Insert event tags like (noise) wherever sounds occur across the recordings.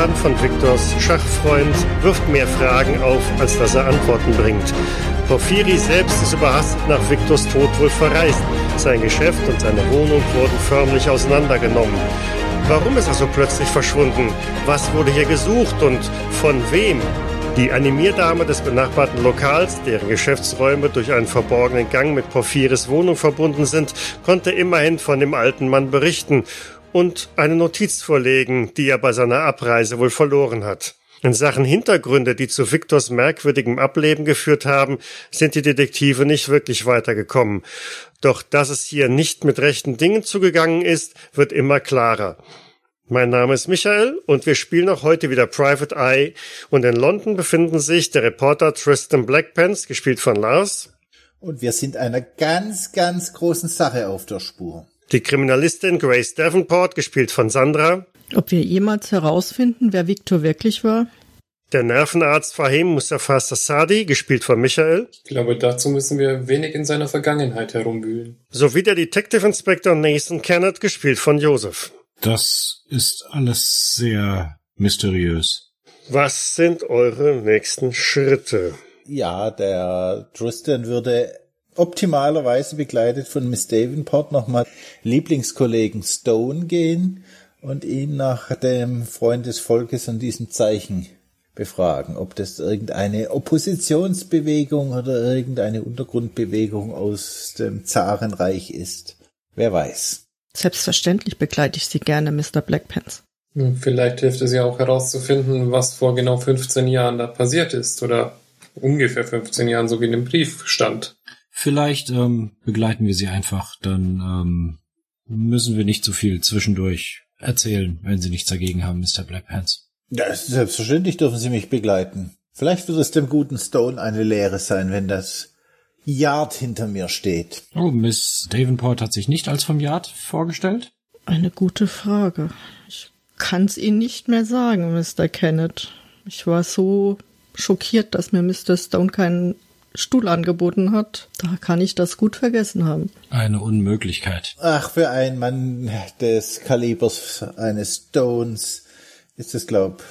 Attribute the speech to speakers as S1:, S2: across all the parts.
S1: Antiquitätenladen von Victors Schachfreund wirft mehr Fragen auf, als dass er Antworten bringt. Porphyri selbst ist überhastet nach Victors Tod wohl verreist. Sein Geschäft und seine Wohnung wurden förmlich auseinandergenommen. Warum ist er so plötzlich verschwunden? Was wurde hier gesucht und von wem? Die Animierdame des benachbarten Lokals, deren Geschäftsräume durch einen verborgenen Gang mit Porphyris Wohnung verbunden sind, konnte immerhin von dem alten Mann berichten und eine Notiz vorlegen, die er bei seiner Abreise wohl verloren hat. In Sachen Hintergründe, die zu Victors merkwürdigem Ableben geführt haben, sind die Detektive nicht wirklich weitergekommen. Doch dass es hier nicht mit rechten Dingen zugegangen ist, wird immer klarer. Mein Name ist Michael und wir spielen auch heute wieder Private Eye und in London befinden sich der Reporter Tristan Blackpants, gespielt von Lars.
S2: Und wir sind einer ganz, ganz großen Sache auf der Spur.
S1: Die Kriminalistin Grace Davenport, gespielt von Sandra.
S3: Ob wir jemals herausfinden, wer Victor wirklich war?
S1: Der Nervenarzt Fahim Mustafa Sassadi, gespielt von Michael.
S4: Ich glaube, dazu müssen wir wenig in seiner Vergangenheit herumwühlen.
S1: Sowie der Detective Inspector Nathan Kennett, gespielt von Joseph.
S5: Das ist alles sehr mysteriös.
S1: Was sind eure nächsten Schritte?
S2: Ja, der Tristan würde optimalerweise begleitet von Miss Davenport nochmal Lieblingskollegen Stone gehen und ihn nach dem Freund des Volkes und diesen Zeichen befragen, ob das irgendeine Oppositionsbewegung oder irgendeine Untergrundbewegung aus dem Zarenreich ist. Wer weiß.
S3: Selbstverständlich begleite ich Sie gerne, Mr. Blackpants.
S4: Vielleicht hilft es ja auch herauszufinden, was vor genau 15 Jahren da passiert ist oder ungefähr 15 Jahren, so wie in dem Brief stand.
S5: Vielleicht ähm, begleiten wir sie einfach, dann ähm, müssen wir nicht so viel zwischendurch erzählen, wenn Sie nichts dagegen haben, Mr. Blackpants.
S2: Ja, selbstverständlich dürfen Sie mich begleiten. Vielleicht wird es dem guten Stone eine Lehre sein, wenn das Yard hinter mir steht.
S5: Oh, Miss Davenport hat sich nicht als vom Yard vorgestellt?
S3: Eine gute Frage. Ich kann's Ihnen nicht mehr sagen, Mr. Kenneth. Ich war so schockiert, dass mir Mr. Stone keinen Stuhl angeboten hat. Da kann ich das gut vergessen haben.
S5: Eine Unmöglichkeit.
S2: Ach, für einen Mann des Kalibers eines Stones ist es, glaub,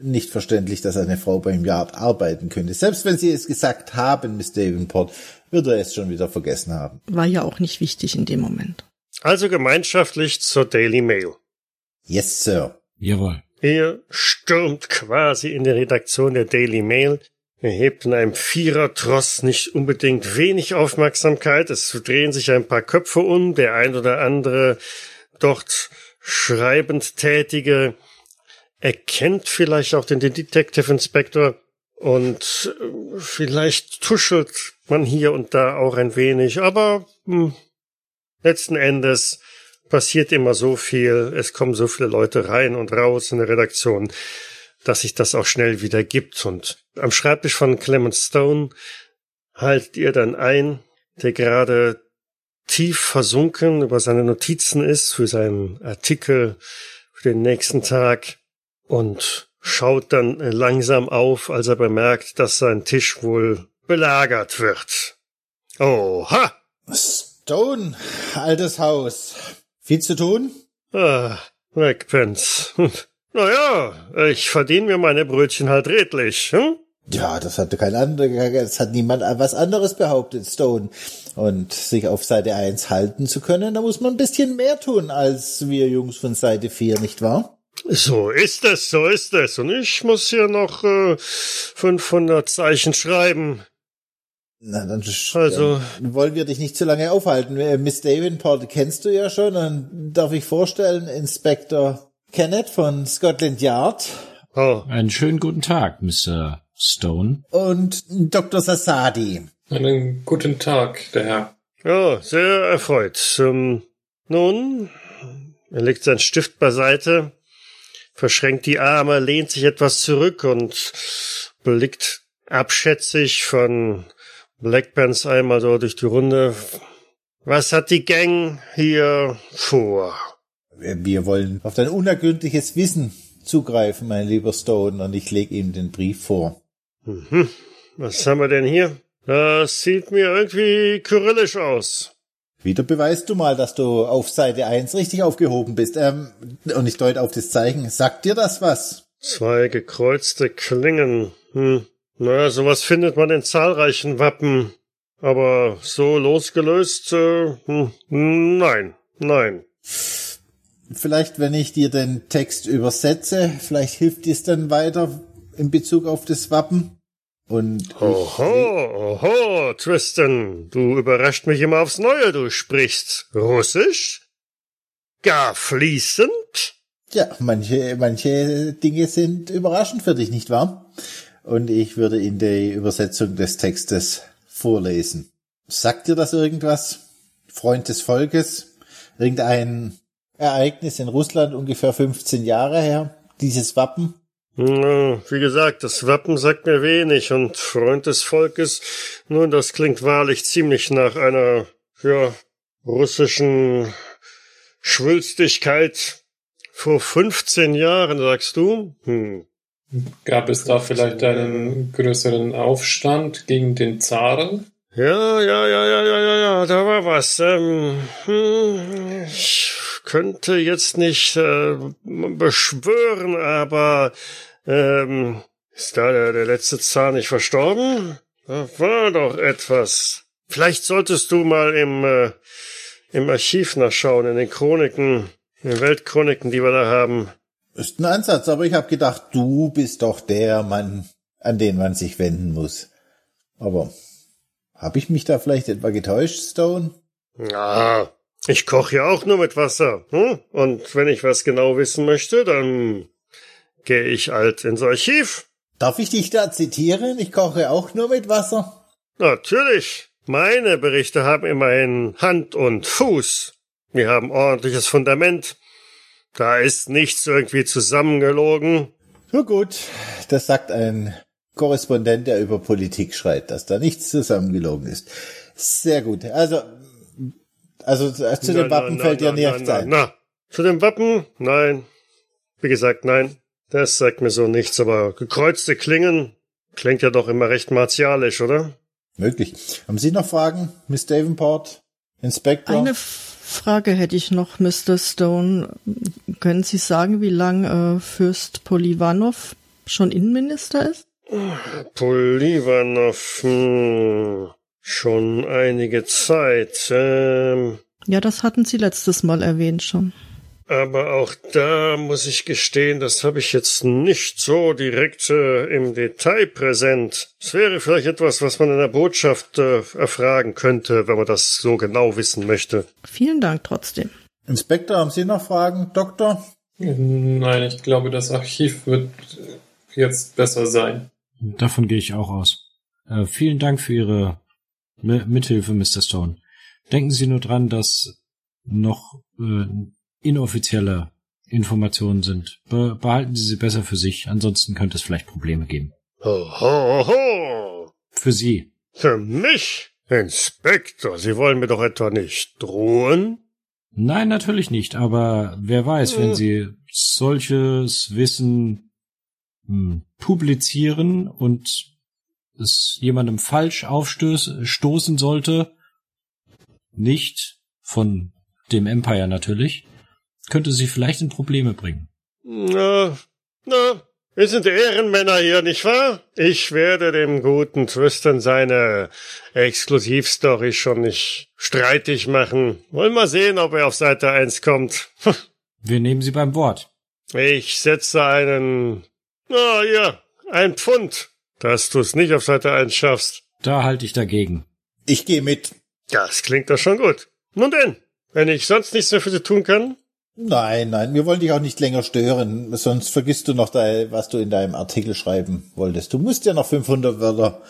S2: nicht verständlich, dass eine Frau beim Yard arbeiten könnte. Selbst wenn Sie es gesagt haben, Miss Davenport, wird er es schon wieder vergessen haben.
S3: War ja auch nicht wichtig in dem Moment.
S1: Also gemeinschaftlich zur Daily Mail.
S2: Yes, Sir.
S5: Jawohl.
S1: Ihr stürmt quasi in die Redaktion der Daily Mail, erhebt in einem Vierertross nicht unbedingt wenig Aufmerksamkeit. Es drehen sich ein paar Köpfe um, der ein oder andere dort schreibend Tätige erkennt vielleicht auch den Detective Inspector und äh, vielleicht tuschelt man hier und da auch ein wenig, aber hm, letzten Endes passiert immer so viel, es kommen so viele Leute rein und raus in der Redaktion, dass sich das auch schnell wieder gibt. Und am Schreibtisch von Clement Stone haltet ihr dann ein, der gerade tief versunken über seine Notizen ist für seinen Artikel für den nächsten Tag und schaut dann langsam auf, als er bemerkt, dass sein Tisch wohl belagert wird. Oha!
S2: Stone, altes Haus. Viel zu tun?
S1: Ah, Blackpants. (laughs) Naja, ich verdiene mir meine Brötchen halt redlich, hm?
S2: Ja, das hatte kein anderer, das hat niemand was anderes behauptet, Stone. Und sich auf Seite 1 halten zu können, da muss man ein bisschen mehr tun als wir Jungs von Seite 4, nicht wahr?
S1: So ist es, so ist es. Und ich muss hier noch äh, 500 Zeichen schreiben.
S2: Na, dann,
S1: Also-
S2: dann wollen wir dich nicht zu lange aufhalten. Äh, Miss Davenport kennst du ja schon. Dann darf ich vorstellen, Inspector Kenneth von Scotland Yard
S1: Oh,
S5: Einen schönen guten Tag, Mr. Stone.
S2: und Dr. Sassadi.
S4: Einen guten Tag, der Herr.
S1: ja, sehr erfreut. Ähm, nun, er legt seinen Stift beiseite, verschränkt die Arme, lehnt sich etwas zurück und blickt abschätzig von Blackpants einmal so durch die Runde. Was hat die Gang hier vor?
S2: Wir wollen auf dein unergründliches Wissen zugreifen, mein lieber Stone, und ich lege ihm den Brief vor.
S1: Mhm. Was haben wir denn hier? Das sieht mir irgendwie kyrillisch aus.
S2: Wieder beweist du mal, dass du auf Seite 1 richtig aufgehoben bist. Ähm, und ich deute auf das Zeichen. Sagt dir das was?
S1: Zwei gekreuzte Klingen. Hm. Na, sowas findet man in zahlreichen Wappen. Aber so losgelöst, äh, hm, nein, nein.
S2: Vielleicht, wenn ich dir den Text übersetze, vielleicht hilft dies dann weiter in Bezug auf das Wappen. Und
S1: Oho, oho, Tristan, du überrascht mich immer aufs Neue. Du sprichst Russisch? Gar fließend?
S2: Ja, manche, manche Dinge sind überraschend für dich, nicht wahr? Und ich würde in die Übersetzung des Textes vorlesen. Sagt dir das irgendwas? Freund des Volkes? Irgendein Ereignis in Russland ungefähr 15 Jahre her? Dieses Wappen?
S1: Wie gesagt, das Wappen sagt mir wenig und Freund des Volkes, nun, das klingt wahrlich ziemlich nach einer, ja, russischen Schwülstigkeit vor 15 Jahren, sagst du? Hm.
S4: Gab es da vielleicht einen größeren Aufstand gegen den Zaren?
S1: Ja, ja, ja, ja, ja, ja, ja, da war was. Ähm, hm, ich könnte jetzt nicht äh, beschwören, aber ähm, ist da der, der letzte Zahn nicht verstorben? Da war doch etwas. Vielleicht solltest du mal im, äh, im Archiv nachschauen, in den Chroniken, in den Weltchroniken, die wir da haben.
S2: Ist ein Ansatz, aber ich habe gedacht, du bist doch der Mann, an den man sich wenden muss. Aber habe ich mich da vielleicht etwa getäuscht, Stone?
S1: Ja, ich koche ja auch nur mit Wasser. Hm? Und wenn ich was genau wissen möchte, dann gehe ich alt ins Archiv.
S2: Darf ich dich da zitieren? Ich koche auch nur mit Wasser.
S1: Natürlich. Meine Berichte haben immerhin Hand und Fuß. Wir haben ordentliches Fundament. Da ist nichts irgendwie zusammengelogen.
S2: So gut, das sagt ein Korrespondent, der über Politik schreit, dass da nichts zusammengelogen ist. Sehr gut. Also, also zu na, dem Wappen fällt dir nichts ein.
S1: Na, zu dem Wappen? Nein. Wie gesagt, nein. Das sagt mir so nichts, aber gekreuzte Klingen klingt ja doch immer recht martialisch, oder?
S2: Möglich. Haben Sie noch Fragen, Miss Davenport? Inspector?
S3: Eine Frage hätte ich noch, Mr. Stone. Können Sie sagen, wie lange äh, Fürst Polivanov schon Innenminister ist?
S1: Polivanov, hm, schon einige Zeit. Ähm,
S3: ja, das hatten Sie letztes Mal erwähnt schon.
S1: Aber auch da muss ich gestehen, das habe ich jetzt nicht so direkt äh, im Detail präsent. Es wäre vielleicht etwas, was man in der Botschaft äh, erfragen könnte, wenn man das so genau wissen möchte.
S3: Vielen Dank trotzdem.
S2: Inspektor, haben Sie noch Fragen, Doktor?
S4: Nein, ich glaube, das Archiv wird jetzt besser sein.
S5: Davon gehe ich auch aus. Äh, vielen Dank für Ihre M Mithilfe, Mr. Stone. Denken Sie nur dran, dass noch äh, inoffizielle Informationen sind. Be behalten Sie sie besser für sich, ansonsten könnte es vielleicht Probleme geben.
S1: Ho, ho, ho.
S5: Für Sie.
S1: Für mich? Inspektor, Sie wollen mir doch etwa nicht drohen?
S5: Nein, natürlich nicht, aber wer weiß, wenn hm. Sie solches Wissen hm, publizieren und es jemandem falsch aufstoßen sollte, nicht von dem Empire natürlich, könnte sie vielleicht in Probleme bringen.
S1: Na, na, wir sind Ehrenmänner hier, nicht wahr? Ich werde dem guten Tristan seine Exklusivstory schon nicht streitig machen. Wollen mal sehen, ob er auf Seite 1 kommt. (laughs)
S5: wir nehmen Sie beim Wort.
S1: Ich setze einen, na ja, ein Pfund, dass du es nicht auf Seite 1 schaffst.
S5: Da halte ich dagegen.
S2: Ich gehe mit.
S1: Das klingt doch schon gut. Nun denn, wenn ich sonst nichts mehr für Sie tun kann,
S2: Nein, nein, wir wollen dich auch nicht länger stören, sonst vergisst du noch, da, was du in deinem Artikel schreiben wolltest. Du musst ja noch 500 Wörter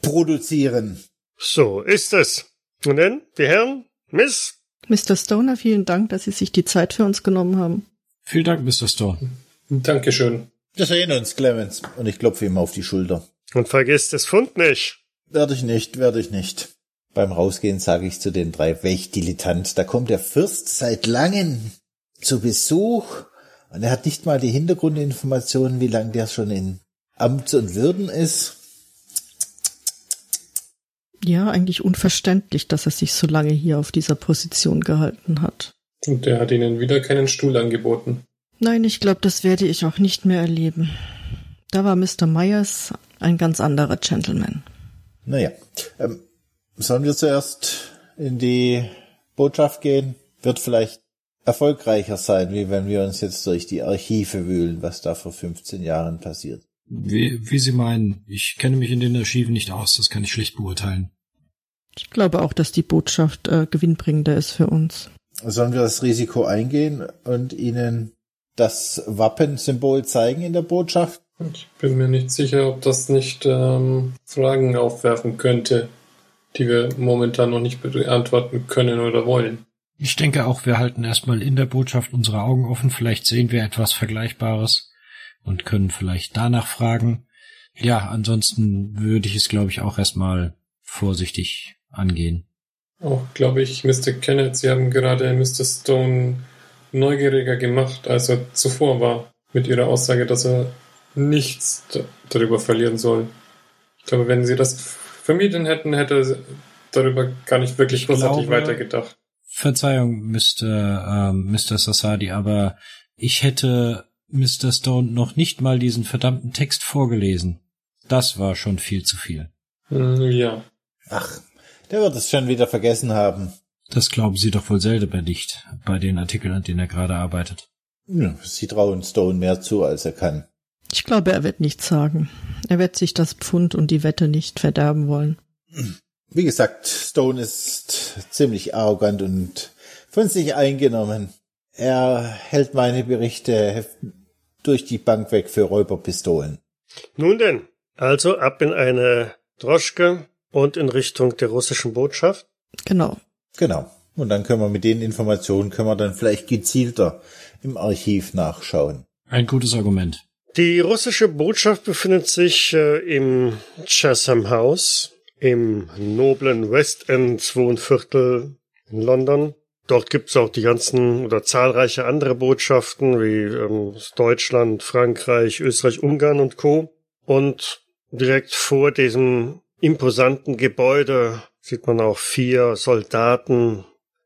S2: produzieren.
S1: So ist es. Und denn, die Herren, Miss?
S3: Mr. Stoner, vielen Dank, dass Sie sich die Zeit für uns genommen haben.
S5: Vielen Dank, Mr. Stone.
S4: Dankeschön.
S2: Wir sehen uns, Clemens. Und ich klopfe ihm auf die Schulter.
S1: Und vergiss das Fund nicht.
S2: Werde ich nicht, werde ich nicht. Beim Rausgehen sage ich zu den drei, welch Dilettant, da kommt der Fürst seit langem zu Besuch und er hat nicht mal die Hintergrundinformationen, wie lange der schon in Amt und Würden ist.
S3: Ja, eigentlich unverständlich, dass er sich so lange hier auf dieser Position gehalten hat.
S4: Und der hat ihnen wieder keinen Stuhl angeboten.
S3: Nein, ich glaube, das werde ich auch nicht mehr erleben. Da war Mr. Myers ein ganz anderer Gentleman.
S2: Naja, ähm, sollen wir zuerst in die Botschaft gehen? Wird vielleicht erfolgreicher sein, wie wenn wir uns jetzt durch die Archive wühlen, was da vor 15 Jahren passiert.
S5: Wie, wie Sie meinen, ich kenne mich in den Archiven nicht aus, das kann ich schlecht beurteilen.
S3: Ich glaube auch, dass die Botschaft äh, gewinnbringender ist für uns.
S2: Sollen wir das Risiko eingehen und Ihnen das Wappensymbol zeigen in der Botschaft?
S4: Ich bin mir nicht sicher, ob das nicht ähm, Fragen aufwerfen könnte, die wir momentan noch nicht beantworten können oder wollen.
S5: Ich denke auch, wir halten erstmal in der Botschaft unsere Augen offen. Vielleicht sehen wir etwas Vergleichbares und können vielleicht danach fragen. Ja, ansonsten würde ich es, glaube ich, auch erstmal vorsichtig angehen.
S4: Auch, glaube ich, Mr. Kenneth, Sie haben gerade Mr. Stone neugieriger gemacht, als er zuvor war, mit Ihrer Aussage, dass er nichts darüber verlieren soll. Ich glaube, wenn Sie das vermieden hätten, hätte er darüber gar nicht wirklich großartig weitergedacht.
S5: Verzeihung, Mr. Ähm, Mr. Sassadi, aber ich hätte Mr. Stone noch nicht mal diesen verdammten Text vorgelesen. Das war schon viel zu viel.
S4: Hm, Ja.
S2: Ach, der wird es schon wieder vergessen haben.
S5: Das glauben Sie doch wohl selber nicht bei den Artikeln, an denen er gerade arbeitet.
S2: Ja, Sie trauen Stone mehr zu, als er kann.
S3: Ich glaube, er wird nichts sagen. Er wird sich das Pfund und die Wette nicht verderben wollen.
S2: Wie gesagt, Stone ist ziemlich arrogant und von sich eingenommen. Er hält meine Berichte durch die Bank weg für Räuberpistolen.
S1: Nun denn, also ab in eine Droschke und in Richtung der russischen Botschaft.
S3: Genau.
S2: Genau. Und dann können wir mit den Informationen, können wir dann vielleicht gezielter im Archiv nachschauen.
S5: Ein gutes Argument.
S1: Die russische Botschaft befindet sich äh, im Chatham House im noblen West End Wohnviertel in London. Dort gibt's auch die ganzen oder zahlreiche andere Botschaften wie ähm, Deutschland, Frankreich, Österreich, Ungarn und Co. Und direkt vor diesem imposanten Gebäude sieht man auch vier Soldaten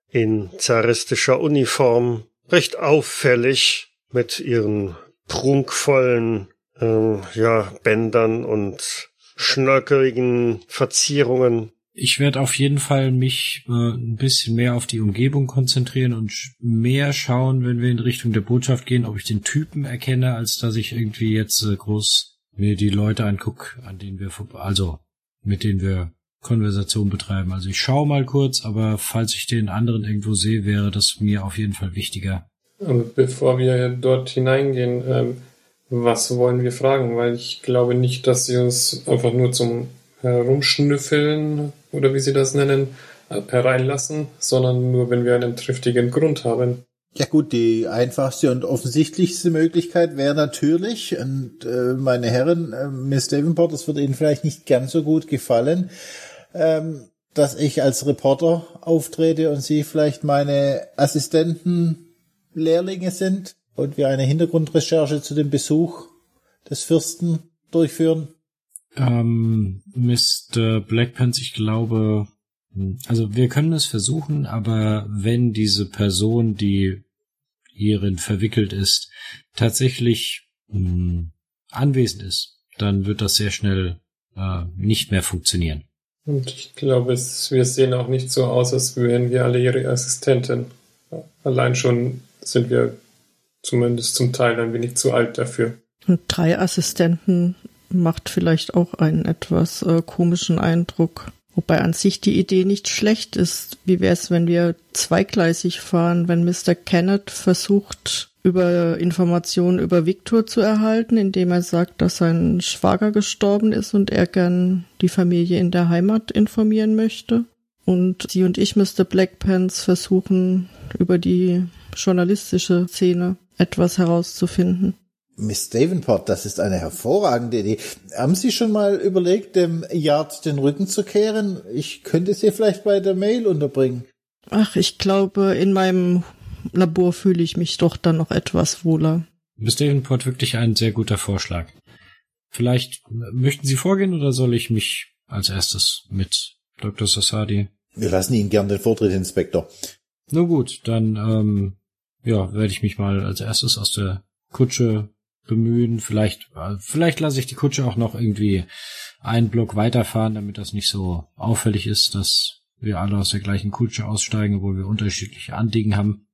S1: in zaristischer Uniform, recht auffällig mit ihren prunkvollen ähm, ja, Bändern und schnörkeligen Verzierungen.
S5: Ich werde auf jeden Fall mich äh, ein bisschen mehr auf die Umgebung konzentrieren und mehr schauen, wenn wir in Richtung der Botschaft gehen, ob ich den Typen erkenne, als dass ich irgendwie jetzt äh, groß mir die Leute anguck, an denen wir also mit denen wir Konversation betreiben. Also ich schaue mal kurz, aber falls ich den anderen irgendwo sehe, wäre das mir auf jeden Fall wichtiger.
S4: Und bevor wir dort hineingehen, ähm, was wollen wir fragen? Weil ich glaube nicht, dass sie uns einfach nur zum Herumschnüffeln oder wie sie das nennen, hereinlassen, sondern nur, wenn wir einen triftigen Grund haben.
S2: Ja gut, die einfachste und offensichtlichste Möglichkeit wäre natürlich, und äh, meine Herren, äh, Miss Davenport, das wird Ihnen vielleicht nicht ganz so gut gefallen, ähm, dass ich als Reporter auftrete und Sie vielleicht meine Assistenten, Lehrlinge sind und wir eine Hintergrundrecherche zu dem Besuch des Fürsten durchführen.
S5: Ähm, Mr. Blackpants, ich glaube, hm, also wir können es versuchen, aber wenn diese Person, die hierin verwickelt ist, tatsächlich mh, anwesend ist, dann wird das sehr schnell äh, nicht mehr funktionieren.
S4: Und ich glaube, es, wir sehen auch nicht so aus, als wären wir alle ihre Assistenten. Allein schon sind wir zumindest zum Teil ein wenig zu alt dafür.
S3: Und drei Assistenten macht vielleicht auch einen etwas äh, komischen Eindruck. Wobei an sich die Idee nicht schlecht ist. Wie wäre es, wenn wir zweigleisig fahren, wenn Mr. Kenneth versucht, über Informationen über Victor zu erhalten, indem er sagt, dass sein Schwager gestorben ist und er gern die Familie in der Heimat informieren möchte. Und sie und ich, Mr. Blackpants, versuchen über die journalistische Szene etwas herauszufinden.
S2: Miss Davenport, das ist eine hervorragende Idee. Haben Sie schon mal überlegt, dem Yard den Rücken zu kehren? Ich könnte Sie vielleicht bei der Mail unterbringen.
S3: Ach, ich glaube, in meinem Labor fühle ich mich doch dann noch etwas wohler.
S5: Miss Davenport wirklich ein sehr guter Vorschlag. Vielleicht äh, möchten Sie vorgehen oder soll ich mich als erstes mit Dr. Sassadi.
S2: Wir lassen Ihnen gern den Vortritt, Inspektor.
S5: Na gut, dann ähm, ja, werde ich mich mal als erstes aus der Kutsche bemühen. Vielleicht, äh, vielleicht lasse ich die Kutsche auch noch irgendwie einen Block weiterfahren, damit das nicht so auffällig ist, dass wir alle aus der gleichen Kutsche aussteigen, obwohl wir unterschiedliche Anliegen haben.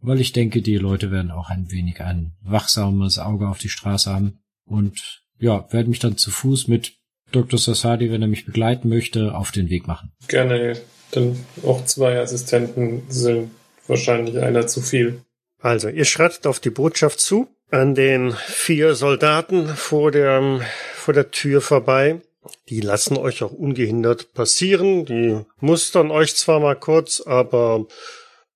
S5: Weil ich denke, die Leute werden auch ein wenig ein wachsames Auge auf die Straße haben. Und ja, werde mich dann zu Fuß mit Dr. Sassadi, wenn er mich begleiten möchte, auf den Weg machen.
S4: Gerne, denn auch zwei Assistenten sind wahrscheinlich einer zu viel.
S1: Also, ihr schreitet auf die Botschaft zu, an den vier Soldaten vor der, vor der Tür vorbei. Die lassen euch auch ungehindert passieren. Die mustern euch zwar mal kurz, aber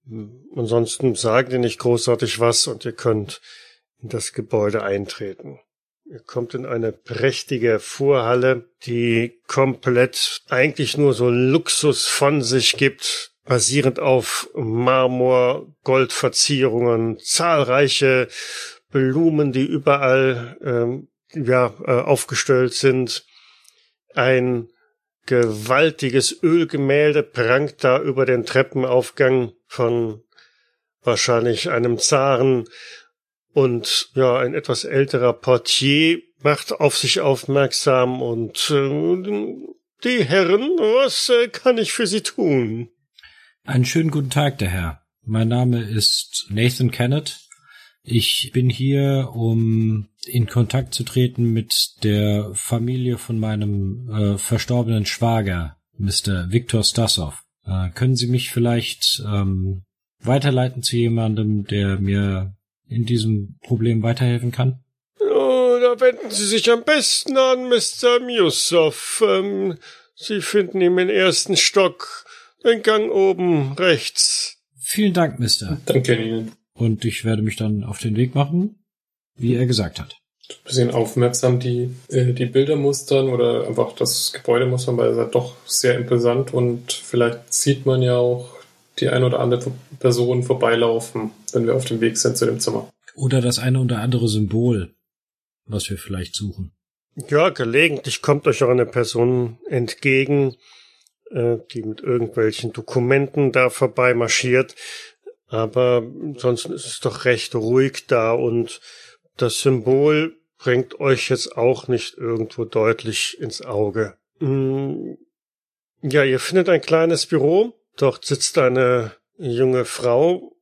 S1: hm, ansonsten sagen die nicht großartig was und ihr könnt in das Gebäude eintreten. Ihr kommt in eine prächtige Vorhalle, die komplett eigentlich nur so Luxus von sich gibt, basierend auf Marmor, Goldverzierungen, zahlreiche Blumen, die überall ähm, ja, äh, aufgestellt sind. Ein gewaltiges Ölgemälde prangt da über den Treppenaufgang von wahrscheinlich einem Zaren und ja, ein etwas älterer Portier macht auf sich aufmerksam und äh, die Herren, was äh, kann ich für Sie tun?
S5: Einen schönen guten Tag, der Herr. Mein Name ist Nathan Kennett. Ich bin hier, um in Kontakt zu treten mit der Familie von meinem äh, verstorbenen Schwager, Mr. Viktor Stasov. Äh, können Sie mich vielleicht ähm, weiterleiten zu jemandem, der mir in diesem Problem weiterhelfen kann?
S1: Oh, da wenden Sie sich am besten an Mr. Musow. Ähm, Sie finden ihn im ersten Stock. Den Gang oben rechts.
S5: Vielen Dank, Mister.
S4: Danke Ihnen.
S5: Und ich werde mich dann auf den Weg machen, wie er gesagt hat.
S4: Ein bisschen aufmerksam die, äh, die Bilder mustern oder einfach das Gebäude mustern, weil es halt doch sehr imposant und vielleicht sieht man ja auch die ein oder andere Person vorbeilaufen, wenn wir auf dem Weg sind zu dem Zimmer.
S5: Oder das eine oder andere Symbol, was wir vielleicht suchen.
S1: Ja, gelegentlich kommt euch auch eine Person entgegen, äh, die mit irgendwelchen Dokumenten da vorbei marschiert. Aber ansonsten ist es doch recht ruhig da und das Symbol bringt euch jetzt auch nicht irgendwo deutlich ins Auge. Hm, ja, ihr findet ein kleines Büro. Dort sitzt eine junge Frau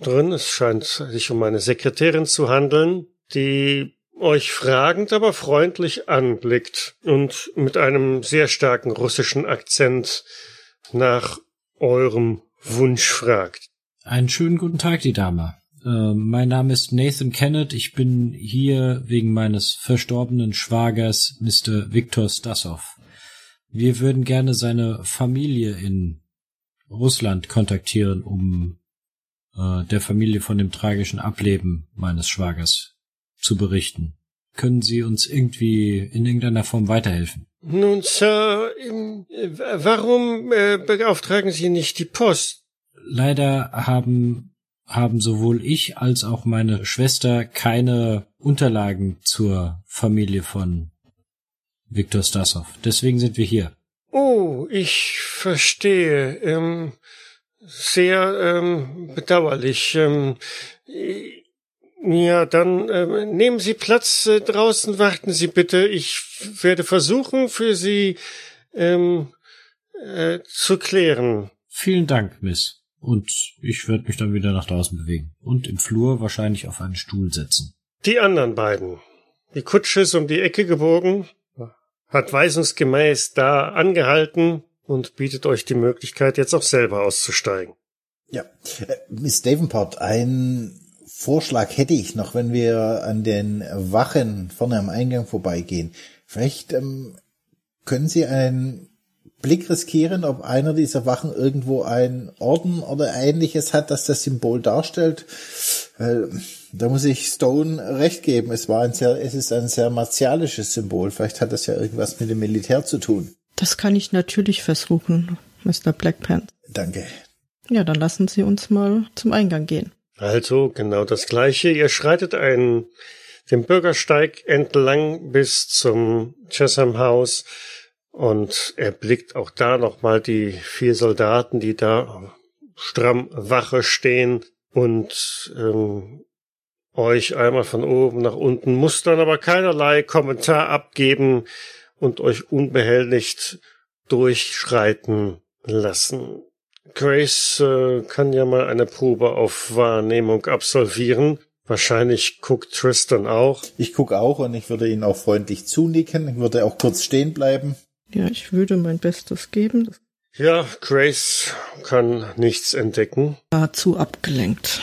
S1: drin. Es scheint sich um eine Sekretärin zu handeln, die euch fragend, aber freundlich anblickt und mit einem sehr starken russischen Akzent nach eurem Wunsch fragt.
S5: Einen schönen guten Tag, die Dame. Äh, mein Name ist Nathan Kennett. Ich bin hier wegen meines verstorbenen Schwagers, Mr. Viktor Stasov. Wir würden gerne seine Familie in Russland kontaktieren, um äh, der Familie von dem tragischen Ableben meines Schwagers zu berichten. Können Sie uns irgendwie in irgendeiner Form weiterhelfen?
S1: Nun, Sir, äh, warum äh, beauftragen Sie nicht die Post?
S5: Leider haben, haben sowohl ich als auch meine Schwester keine Unterlagen zur Familie von Viktor Stasov. Deswegen sind wir hier.
S1: Oh, ich verstehe. Ähm, sehr ähm, bedauerlich. Ähm, ja, dann äh, nehmen Sie Platz äh, draußen, warten Sie bitte. Ich werde versuchen, für Sie ähm, äh, zu klären.
S5: Vielen Dank, Miss. Und ich werde mich dann wieder nach draußen bewegen und im Flur wahrscheinlich auf einen Stuhl setzen.
S1: Die anderen beiden. Die Kutsche ist um die Ecke gebogen, hat weisungsgemäß da angehalten und bietet euch die Möglichkeit, jetzt auch selber auszusteigen.
S2: Ja, äh, Miss Davenport, ein Vorschlag hätte ich noch, wenn wir an den Wachen vorne am Eingang vorbeigehen. Vielleicht ähm, können Sie einen Blick riskieren, ob einer dieser Wachen irgendwo ein Orden oder ähnliches hat, das das Symbol darstellt. Weil da muss ich Stone recht geben. Es war ein sehr, es ist ein sehr martialisches Symbol. Vielleicht hat das ja irgendwas mit dem Militär zu tun.
S3: Das kann ich natürlich versuchen, Mr. Blackpants.
S2: Danke.
S3: Ja, dann lassen Sie uns mal zum Eingang gehen.
S1: Also genau das Gleiche. Ihr schreitet einen, den Bürgersteig entlang bis zum Chesham House. Und er blickt auch da nochmal die vier Soldaten, die da stramm Wache stehen und ähm, euch einmal von oben nach unten, muss dann aber keinerlei Kommentar abgeben und euch unbehelligt durchschreiten lassen. Grace äh, kann ja mal eine Probe auf Wahrnehmung absolvieren. Wahrscheinlich guckt Tristan auch.
S2: Ich guck auch und ich würde ihn auch freundlich zunicken. Ich würde auch kurz stehen bleiben.
S3: Ja, ich würde mein Bestes geben.
S1: Ja, Grace kann nichts entdecken.
S3: War zu abgelenkt.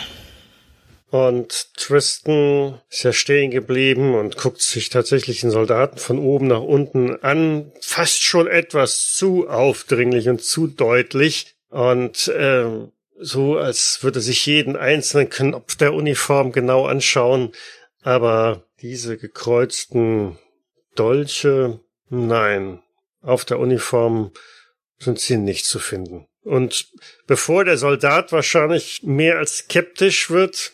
S1: Und Tristan ist ja stehen geblieben und guckt sich tatsächlich den Soldaten von oben nach unten an, fast schon etwas zu aufdringlich und zu deutlich. Und äh, so, als würde sich jeden einzelnen Knopf der Uniform genau anschauen. Aber diese gekreuzten Dolche, nein, auf der Uniform sind sie nicht zu finden. Und bevor der Soldat wahrscheinlich mehr als skeptisch wird,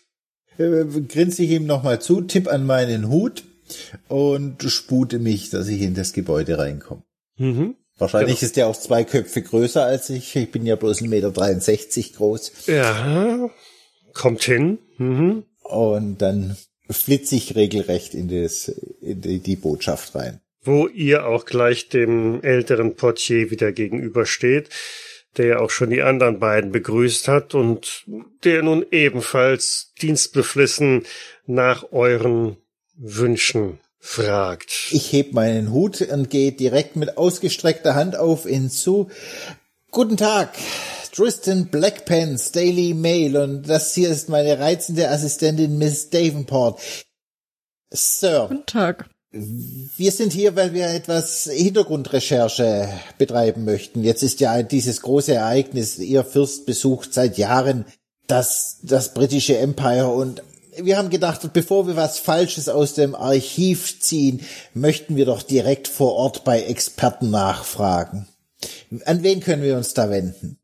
S2: äh, grinse ich ihm nochmal zu, tipp an meinen Hut und spute mich, dass ich in das Gebäude reinkomme.
S1: mhm.
S2: Wahrscheinlich
S1: Genau.
S2: ist der auch zwei Köpfe größer als ich. Ich bin ja bloß 1,63 Meter groß.
S1: ja, kommt hin. Mhm.
S2: Und dann flitze ich regelrecht in, das, in die, die Botschaft rein.
S1: Wo ihr auch gleich dem älteren Portier wieder gegenübersteht, der ja auch schon die anderen beiden begrüßt hat und der nun ebenfalls dienstbeflissen nach euren Wünschen fragt.
S2: Ich heb meinen Hut und gehe direkt mit ausgestreckter Hand auf ihn zu. Guten Tag, Tristan Blackpants, Daily Mail und das hier ist meine reizende Assistentin Miss Davenport. Sir,
S3: Guten Tag.
S2: Wir sind hier, weil wir etwas Hintergrundrecherche betreiben möchten. Jetzt ist ja dieses große Ereignis, Ihr Fürst besucht seit Jahren das, das britische Empire und wir haben gedacht, bevor wir was Falsches aus dem Archiv ziehen, möchten wir doch direkt vor Ort bei Experten nachfragen. An wen können wir uns da wenden?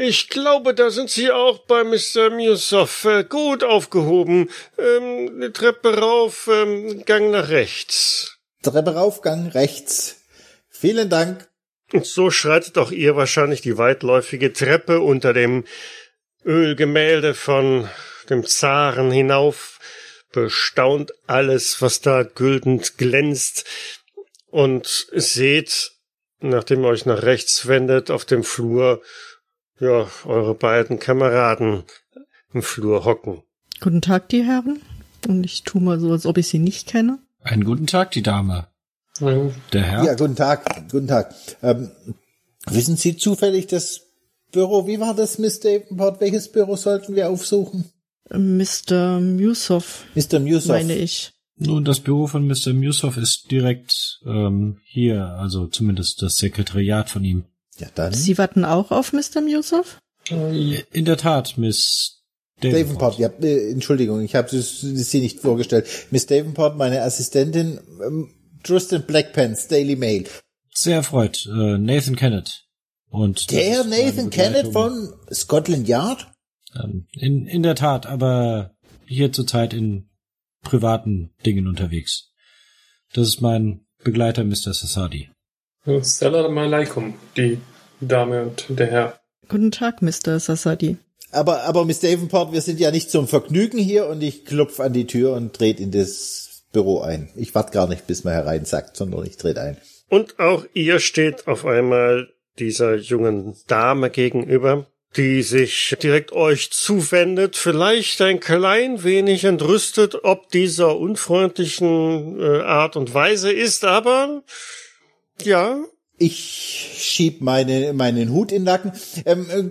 S1: Ich glaube, da sind Sie auch bei Mr. Musoff äh, gut aufgehoben. Ähm, eine Treppe rauf, ähm, Gang nach rechts.
S2: Treppe raufgang rechts. Vielen Dank.
S1: Und so schreitet auch ihr wahrscheinlich die weitläufige Treppe unter dem Ölgemälde von dem Zaren hinauf, bestaunt alles, was da güldend glänzt, und seht, nachdem ihr euch nach rechts wendet, auf dem Flur, ja, eure beiden Kameraden im Flur hocken.
S3: Guten Tag, die Herren. Und ich tu mal so, als ob ich sie nicht kenne.
S5: Einen guten Tag, die Dame.
S4: Ja.
S5: Der Herr?
S2: Ja, guten Tag. Guten Tag. Ähm, wissen Sie zufällig das Büro? Wie war das, Miss Davenport? Welches Büro sollten wir aufsuchen?
S3: Mr. Musoff,
S2: Mr. Musoff.
S3: meine ich.
S5: Nun, das Büro von Mr. Musoff ist direkt ähm, hier, also zumindest das Sekretariat von ihm.
S2: Ja, dann.
S3: Sie warten auch auf Mr. Musoff?
S5: In der Tat, Miss
S2: Davenport, ja, äh, Entschuldigung, ich habe Sie nicht vorgestellt. Miss Davenport, meine Assistentin, ähm, Tristan Blackpants, Daily Mail.
S5: Sehr erfreut, äh, Nathan Kennett. Und
S2: Der Nathan Kennett von Scotland Yard?
S5: Ähm, in, in der Tat, aber hier zurzeit in privaten Dingen unterwegs. Das ist mein Begleiter, Mr. Sassadi.
S4: Salam alaikum, die Dame und der Herr.
S3: Guten Tag, Mr. Sassadi.
S2: Aber, aber Miss Davenport, wir sind ja nicht zum Vergnügen hier und ich klopf an die Tür und trete in das Büro ein. Ich warte gar nicht, bis man hereinsagt, sondern ich trete ein.
S1: Und auch ihr steht auf einmal dieser jungen Dame gegenüber, die sich direkt euch zuwendet, vielleicht ein klein wenig entrüstet, ob dieser unfreundlichen äh, Art und Weise ist, aber ja,
S2: Ich schieb meine, meinen Hut in den Nacken. Ähm, äh,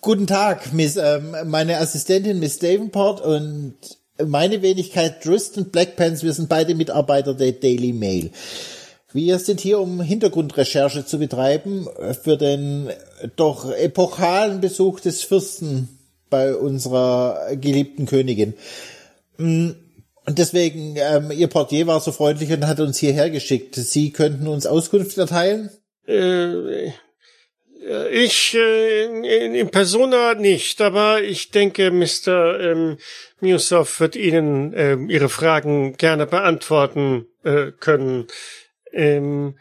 S2: guten Tag, Miss, ähm, meine Assistentin Miss Davenport und meine Wenigkeit Tristan Blackpants. Wir sind beide Mitarbeiter der Daily Mail. Wir sind hier, um Hintergrundrecherche zu betreiben für den doch epochalen Besuch des Fürsten bei unserer geliebten Königin. Mm, Und deswegen, ähm, Ihr Portier war so freundlich und hat uns hierher geschickt. Sie könnten uns Auskunft erteilen?
S1: äh, ich äh, in, in Persona nicht, aber ich denke, Mr. Ähm, Musoff wird Ihnen ähm, Ihre Fragen gerne beantworten äh, können. Ähm,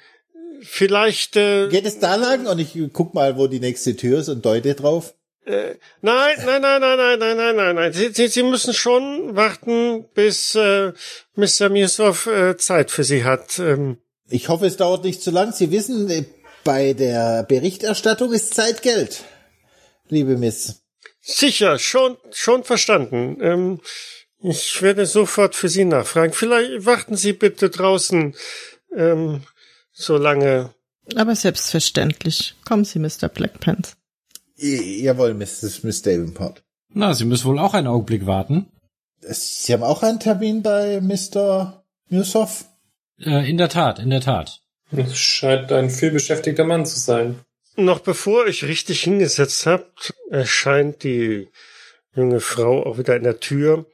S1: vielleicht. Äh,
S2: Geht es da lang? Und ich guck mal, wo die nächste Tür ist und deute drauf.
S1: Äh, nein, nein, nein, nein, nein, nein, nein, nein, nein. Sie, Sie, Sie müssen schon warten, bis äh, Mr. Mirsov äh, Zeit für Sie hat. Ähm,
S2: Ich hoffe, es dauert nicht zu lang. Sie wissen, äh, bei der Berichterstattung ist Zeit Geld. Liebe Miss.
S1: sicher, schon, schon verstanden. Ähm, ich werde sofort für Sie nachfragen. Vielleicht warten Sie bitte draußen, ähm, solange.
S3: Aber selbstverständlich. Kommen Sie, Mr. Blackpants.
S2: Jawohl, Mrs. Miss Davenport.
S5: Na, Sie müssen wohl auch einen Augenblick warten.
S2: Sie haben auch einen Termin bei Mr. Newsoff?
S5: Äh, in der Tat, in der Tat.
S4: Es scheint ein vielbeschäftigter Mann zu sein.
S1: Noch bevor ich richtig hingesetzt habt, erscheint die junge Frau auch wieder in der Tür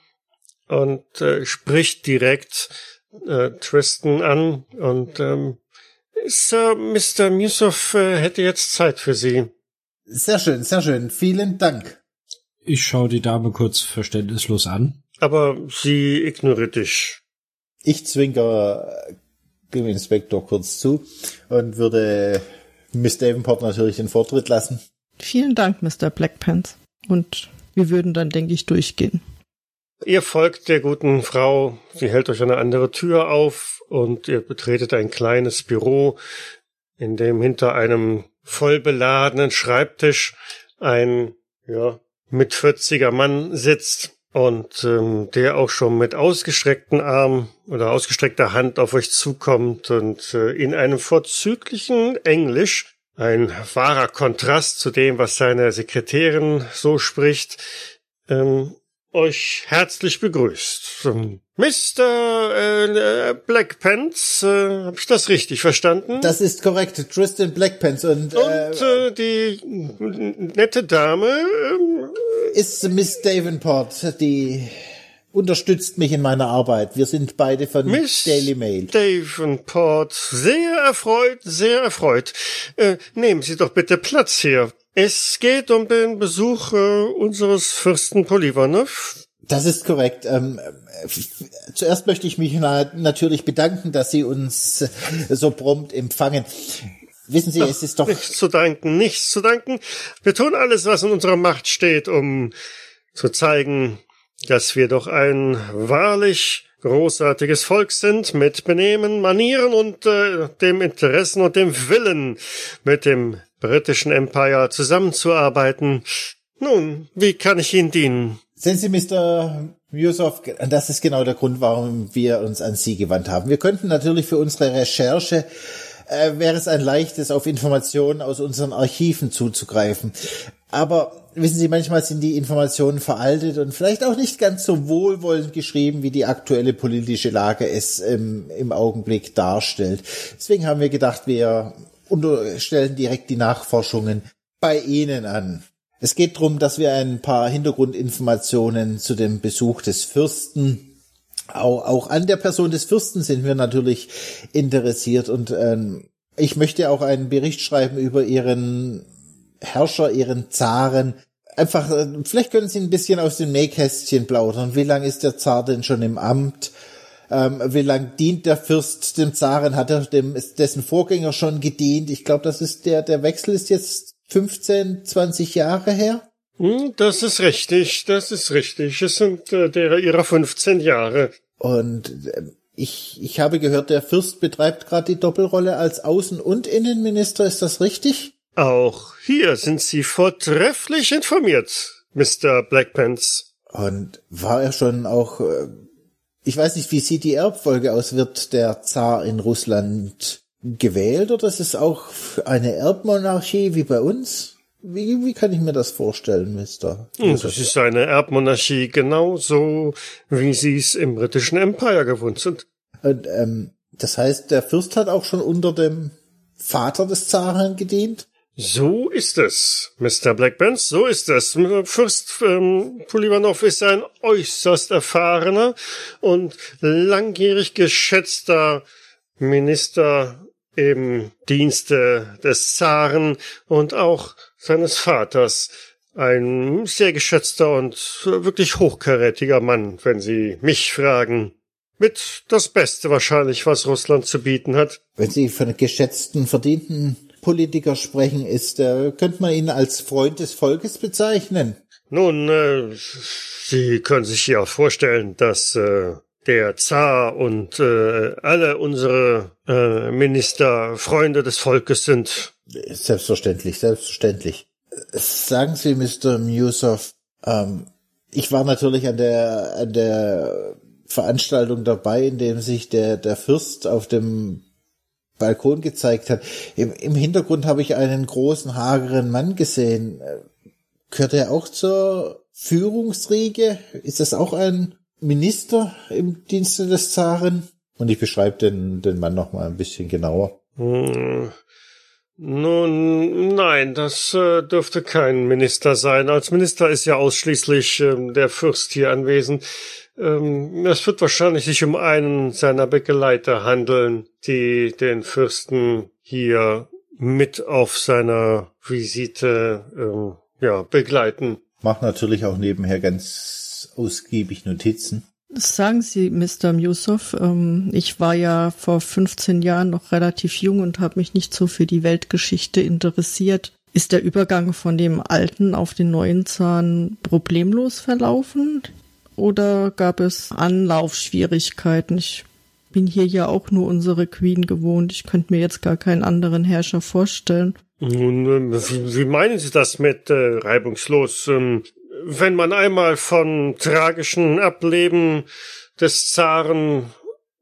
S1: und äh, spricht direkt äh, Tristan an und ähm, Sir Mr. Musoff äh, hätte jetzt Zeit für Sie.
S2: Sehr schön, sehr schön. Vielen Dank.
S5: Ich schaue die Dame kurz verständnislos an.
S1: Aber sie ignoriert dich.
S2: Ich zwinker äh, dem Inspektor kurz zu und würde Miss Davenport natürlich den Vortritt lassen.
S3: Vielen Dank, Mr. Blackpants. Und wir würden dann, denke ich, durchgehen.
S1: Ihr folgt der guten Frau, sie hält euch eine andere Tür auf und ihr betretet ein kleines Büro, in dem hinter einem voll beladenen Schreibtisch ein, ja, mit 40er Mann sitzt und ähm, der auch schon mit ausgestreckten Arm oder ausgestreckter Hand auf euch zukommt und äh, in einem vorzüglichen Englisch, ein wahrer Kontrast zu dem, was seine Sekretärin so spricht, ähm, euch herzlich begrüßt. Mr. Äh, Blackpants, äh, habe ich das richtig verstanden?
S2: Das ist korrekt, Tristan Blackpants und,
S1: und
S2: äh,
S1: äh, die nette Dame ähm,
S2: ist Miss Davenport, die unterstützt mich in meiner Arbeit. Wir sind beide von
S1: Miss
S2: Daily Mail.
S1: Davenport, sehr erfreut, sehr erfreut. Äh, nehmen Sie doch bitte Platz hier. Es geht um den Besuch äh, unseres Fürsten Polivanov.
S2: Das ist korrekt. Ähm, äh, zuerst möchte ich mich na natürlich bedanken, dass Sie uns äh, so prompt empfangen. Wissen Sie, es ist doch
S1: Nichts zu danken, nichts zu danken. Wir tun alles, was in unserer Macht steht, um zu zeigen, dass wir doch ein wahrlich großartiges Volk sind, mit Benehmen, Manieren und äh, dem Interessen und dem Willen, mit dem britischen Empire zusammenzuarbeiten. Nun, wie kann ich Ihnen dienen?
S2: Sehen Sie, Mr. Yusuf, das ist genau der Grund, warum wir uns an Sie gewandt haben. Wir könnten natürlich für unsere Recherche äh, wäre es ein leichtes, auf Informationen aus unseren Archiven zuzugreifen. Aber wissen Sie, manchmal sind die Informationen veraltet und vielleicht auch nicht ganz so wohlwollend geschrieben, wie die aktuelle politische Lage es ähm, im Augenblick darstellt. Deswegen haben wir gedacht, wir unterstellen direkt die Nachforschungen bei Ihnen an. Es geht darum, dass wir ein paar Hintergrundinformationen zu dem Besuch des Fürsten auch, auch an der Person des Fürsten sind wir natürlich interessiert und ähm, ich möchte auch einen Bericht schreiben über ihren Herrscher, ihren Zaren. Einfach, äh, vielleicht können Sie ein bisschen aus dem Nähkästchen plaudern. Wie lange ist der Zar denn schon im Amt? Ähm, wie lang dient der Fürst dem Zaren? Hat er dem, ist dessen Vorgänger schon gedient? Ich glaube, das ist der, der Wechsel ist jetzt 15, 20 Jahre her.
S1: Hm, das ist richtig, das ist richtig. Es sind äh, derer ihrer 15 Jahre.
S2: Und ähm, ich, ich habe gehört, der Fürst betreibt gerade die Doppelrolle als Außen- und Innenminister. Ist das richtig?
S1: Auch hier sind Sie vortrefflich informiert, Mr. Blackpants.
S2: Und war er schon auch, äh, ich weiß nicht, wie sieht die Erbfolge aus? Wird der Zar in Russland gewählt oder ist es auch eine Erbmonarchie wie bei uns? Wie, wie kann ich mir das vorstellen, Mister?
S1: Hm, Das ist eine Erbmonarchie genauso, wie Sie es im britischen Empire gewohnt sind.
S2: Und, ähm, das heißt, der Fürst hat auch schon unter dem Vater des Zaren gedient?
S1: So ist es, Mr. Blackpants, so ist es. Fürst ähm, Polivanov ist ein äußerst erfahrener und langjährig geschätzter Minister im Dienste des Zaren und auch seines Vaters. Ein sehr geschätzter und wirklich hochkarätiger Mann, wenn Sie mich fragen. mit das Beste wahrscheinlich, was Russland zu bieten hat.
S2: Wenn Sie von geschätzten, verdienten Politiker sprechen, ist, äh, könnte man ihn als Freund des Volkes bezeichnen.
S1: Nun, äh, Sie können sich ja vorstellen, dass äh, der Zar und äh, alle unsere äh, Minister Freunde des Volkes sind.
S2: Selbstverständlich, selbstverständlich. Sagen Sie, Mr. Musoff, ähm, ich war natürlich an der, an der Veranstaltung dabei, in dem sich der, der Fürst auf dem Balkon gezeigt hat. Im, im Hintergrund habe ich einen großen, hageren Mann gesehen. Gehört er auch zur Führungsriege? Ist das auch ein Minister im Dienste des Zaren? Und ich beschreibe den, den Mann noch mal ein bisschen genauer.
S1: Hm. Nun, nein, das äh, dürfte kein Minister sein. Als Minister ist ja ausschließlich ähm, der Fürst hier anwesend. Ähm, es wird wahrscheinlich sich um einen seiner Begleiter handeln, die den Fürsten hier mit auf seiner Visite ähm, ja, begleiten.
S2: Mach natürlich auch nebenher ganz ausgiebig Notizen.
S3: Sagen Sie, Mr. Musoff, ähm, ich war ja vor 15 Jahren noch relativ jung und habe mich nicht so für die Weltgeschichte interessiert. Ist der Übergang von dem alten auf den neuen Zahn problemlos verlaufen? Oder gab es Anlaufschwierigkeiten? Ich bin hier ja auch nur unsere Queen gewohnt. Ich könnte mir jetzt gar keinen anderen Herrscher vorstellen.
S1: Nun, wie, wie meinen Sie das mit äh, reibungslos? Ähm, wenn man einmal von tragischen Ableben des Zaren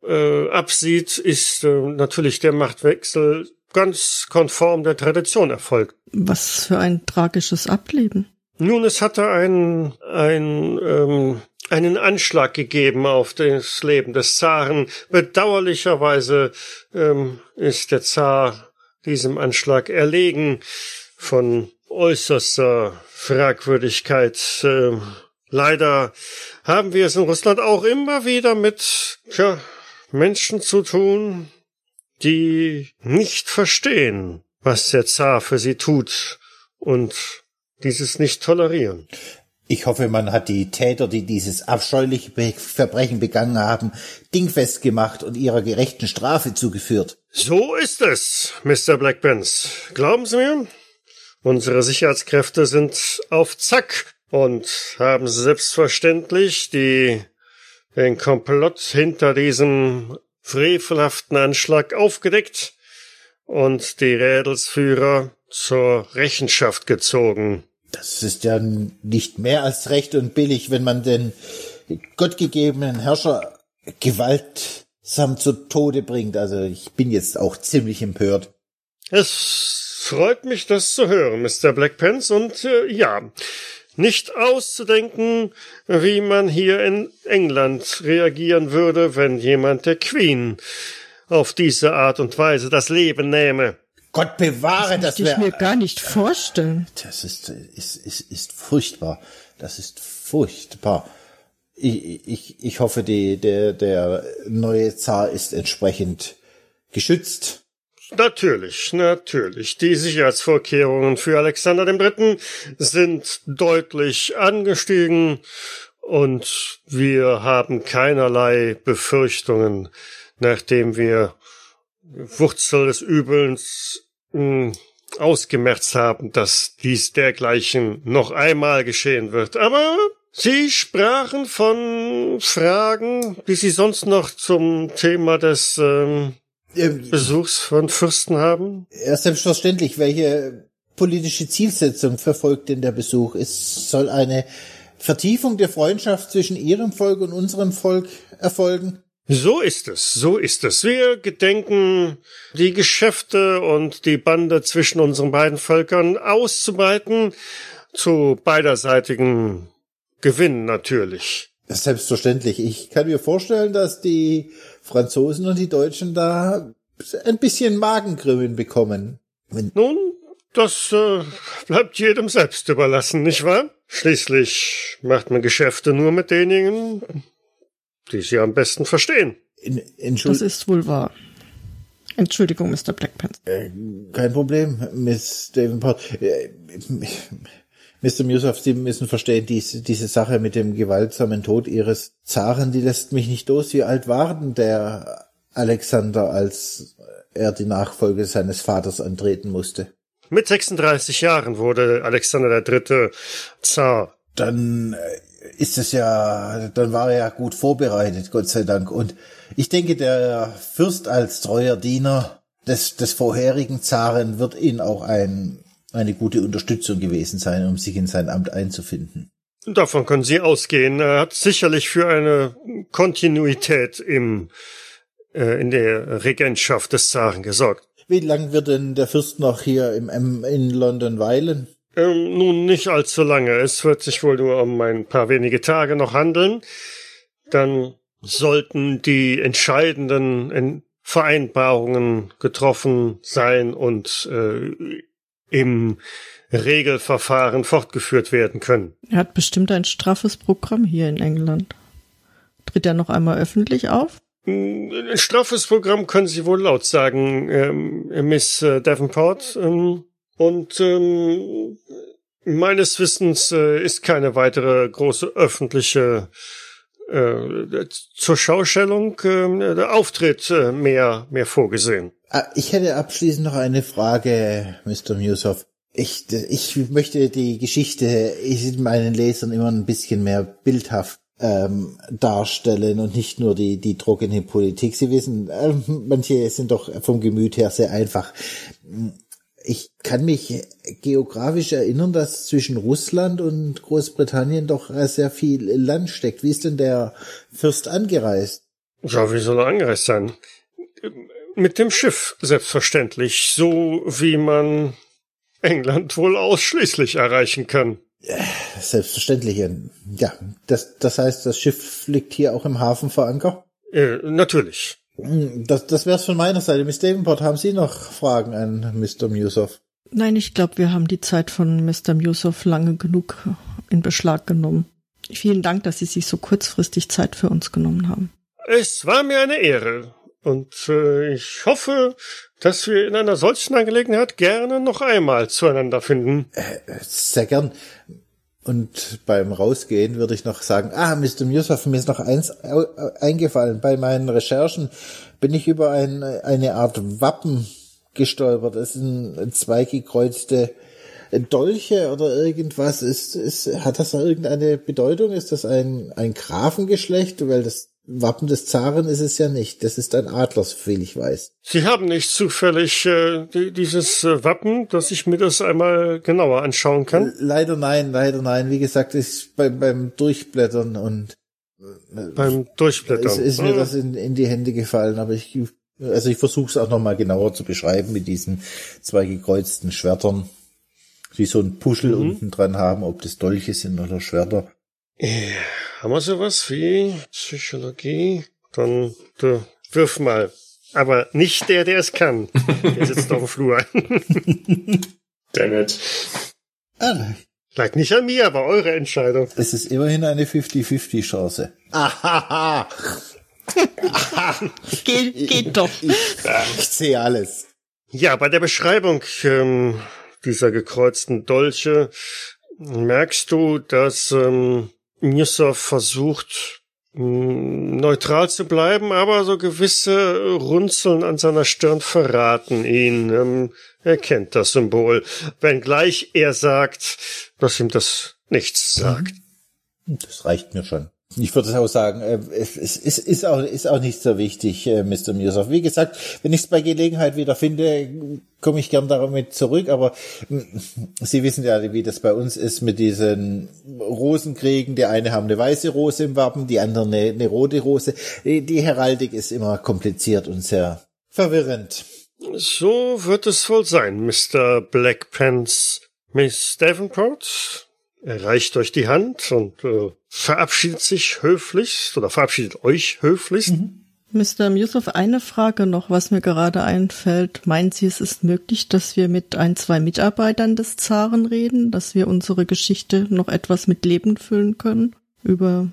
S1: äh, absieht, ist äh, natürlich der Machtwechsel ganz konform der Tradition erfolgt.
S3: Was für ein tragisches Ableben.
S1: Nun, es hatte ein, ein, ähm, einen Anschlag gegeben auf das Leben des Zaren. Bedauerlicherweise ähm, ist der Zar diesem Anschlag erlegen von äußerster Fragwürdigkeit. Äh, leider haben wir es in Russland auch immer wieder mit tja, Menschen zu tun, die nicht verstehen, was der Zar für sie tut und dieses nicht tolerieren.
S2: Ich hoffe, man hat die Täter, die dieses abscheuliche Verbrechen begangen haben, dingfest gemacht und ihrer gerechten Strafe zugeführt.
S1: So ist es, Mr. Blackpants. Glauben Sie mir? Unsere Sicherheitskräfte sind auf Zack und haben selbstverständlich die, den Komplott hinter diesem frevelhaften Anschlag aufgedeckt und die Rädelsführer zur Rechenschaft gezogen.
S2: Das ist ja nicht mehr als recht und billig, wenn man den gottgegebenen Herrscher gewaltsam zu Tode bringt. Also ich bin jetzt auch ziemlich empört.
S1: Es freut mich, das zu hören, Mr. Blackpants. Und äh, ja, nicht auszudenken, wie man hier in England reagieren würde, wenn jemand der Queen auf diese Art und Weise das Leben nähme.
S2: Gott bewahre, das,
S3: das ich mir gar nicht vorstellen.
S2: Das ist, ist, ist, ist furchtbar. Das ist furchtbar. Ich, ich, ich hoffe, die, der, der neue Zar ist entsprechend geschützt.
S1: Natürlich, natürlich. Die Sicherheitsvorkehrungen für Alexander III. sind deutlich angestiegen und wir haben keinerlei Befürchtungen, nachdem wir Wurzel des Übels mh, hm, ausgemerzt haben, dass dies dergleichen noch einmal geschehen wird. Aber Sie sprachen von Fragen, die Sie sonst noch zum Thema des ähm, Besuchs von Fürsten haben?
S2: Ja, selbstverständlich. Welche politische Zielsetzung verfolgt denn der Besuch? Es soll eine Vertiefung der Freundschaft zwischen Ihrem Volk und unserem Volk erfolgen?
S1: So ist es, so ist es. Wir gedenken, die Geschäfte und die Bande zwischen unseren beiden Völkern auszubreiten, zu beiderseitigen Gewinn natürlich.
S2: Selbstverständlich. Ich kann mir vorstellen, dass die Franzosen und die Deutschen da ein bisschen Magengrimmen bekommen.
S1: Nun, das äh, bleibt jedem selbst überlassen, nicht wahr? Schließlich macht man Geschäfte nur mit denjenigen, die sie am besten verstehen.
S3: In, das ist wohl wahr. Entschuldigung, Mr. Blackpants.
S2: Äh, kein Problem, Miss Davenport. Äh, Mr. Musoff, Sie müssen verstehen, diese, diese Sache mit dem gewaltsamen Tod Ihres Zaren, die lässt mich nicht los. Wie alt war denn der Alexander, als er die Nachfolge seines Vaters antreten musste?
S1: Mit 36 Jahren wurde Alexander III. Zar.
S2: Dann äh, ist es ja, dann war er ja gut vorbereitet, Gott sei Dank. Und ich denke, der Fürst als treuer Diener des, des vorherigen Zaren wird ihn auch ein, eine gute Unterstützung gewesen sein, um sich in sein Amt einzufinden.
S1: Davon können Sie ausgehen. Er hat sicherlich für eine Kontinuität im, äh, in der Regentschaft des Zaren gesorgt.
S2: Wie lang wird denn der Fürst noch hier im, im, in London weilen?
S1: Ähm, nun, nicht allzu lange. Es wird sich wohl nur um ein paar wenige Tage noch handeln. Dann sollten die entscheidenden Vereinbarungen getroffen sein und äh, im Regelverfahren fortgeführt werden können.
S3: Er hat bestimmt ein straffes Programm hier in England. Tritt er noch einmal öffentlich auf?
S1: Ein straffes Programm können Sie wohl laut sagen, ähm, Miss äh, Davenport. Ähm, und ähm, meines Wissens äh, ist keine weitere große öffentliche äh, zur Schaustellung äh, der Auftritt äh, mehr, mehr vorgesehen.
S2: Ah, ich hätte abschließend noch eine Frage, Mr. Musoff. Ich, ich möchte die Geschichte meinen Lesern immer ein bisschen mehr bildhaft ähm, darstellen und nicht nur die, die trockene Politik. Sie wissen, äh, manche sind doch vom Gemüt her sehr einfach. Ich kann mich geografisch erinnern, dass zwischen Russland und Großbritannien doch sehr viel Land steckt. Wie ist denn der Fürst angereist?
S1: Ja, wie soll er angereist sein? Mit dem Schiff, selbstverständlich, so wie man England wohl ausschließlich erreichen kann.
S2: Selbstverständlich. Ja, das, das heißt, das Schiff liegt hier auch im Hafen vor Anker?
S1: Äh, natürlich.
S2: Das, das wär's von meiner Seite. Miss Davenport, haben Sie noch Fragen an Mr. Musoff?
S3: Nein, ich glaube, wir haben die Zeit von Mr. Musoff lange genug in Beschlag genommen. Vielen Dank, dass Sie sich so kurzfristig Zeit für uns genommen haben.
S1: Es war mir eine Ehre. Und äh, ich hoffe, dass wir in einer solchen Angelegenheit gerne noch einmal zueinander finden.
S2: Äh, sehr gern. Und beim Rausgehen würde ich noch sagen, ah, Mr. Musoff, mir ist noch eins eingefallen. Bei meinen Recherchen bin ich über ein, eine Art Wappen gestolpert. Das sind zwei gekreuzte Dolche oder irgendwas. Ist, ist, hat das irgendeine Bedeutung? Ist das ein, ein Grafengeschlecht? Weil das Wappen des Zaren ist es ja nicht. Das ist ein Adler, soviel ich weiß.
S1: Sie haben nicht zufällig äh, die, dieses äh, Wappen, dass ich mir das einmal genauer anschauen kann?
S2: Leider nein, leider nein. Wie gesagt, ist beim, beim Durchblättern und
S1: äh, beim Durchblättern
S2: ist, ist mir oh. das in, in die Hände gefallen, aber ich also ich versuche es auch nochmal genauer zu beschreiben mit diesen zwei gekreuzten Schwertern, die so ein Puschel mhm. unten dran haben, ob das Dolche sind oder Schwerter.
S1: Ja, haben wir sowas wie Psychologie? Dann du, wirf mal. Aber nicht der, der es kann. Der sitzt auf dem Flur. (laughs)
S4: Damn it.
S1: Ah. Lag nicht an mir, aber eure Entscheidung.
S2: Es ist immerhin eine 50-50 Chance. Ahaha. (laughs)
S3: geht, geht doch. (laughs)
S2: Ich, ich sehe alles.
S1: Ja, bei der Beschreibung ähm, dieser gekreuzten Dolche merkst du, dass ähm, Nusser versucht, mm, neutral zu bleiben, aber so gewisse Runzeln an seiner Stirn verraten ihn. Ähm, er kennt das Symbol, wenngleich er sagt, dass ihm das nichts sagt.
S2: Das reicht mir schon. Ich würde auch sagen, äh, es ist, ist, auch, ist auch nicht so wichtig, äh, Mr. Musoff. Wie gesagt, wenn ich es bei Gelegenheit wieder finde, komme ich gern damit zurück. Aber mm, Sie wissen ja, wie das bei uns ist mit diesen Rosenkriegen. Die eine haben eine weiße Rose im Wappen, die andere eine, eine rote Rose. Die Heraldik ist immer kompliziert und sehr verwirrend.
S1: So wird es wohl sein, Mr. Blackpants. Miss Davenport, er reicht euch die Hand und äh, verabschiedet sich höflichst oder verabschiedet euch höflichst. Mhm.
S3: Mr. Yusuf, eine Frage noch, was mir gerade einfällt. Meinen Sie, es ist möglich, dass wir mit ein, zwei Mitarbeitern des Zaren reden, dass wir unsere Geschichte noch etwas mit Leben füllen können über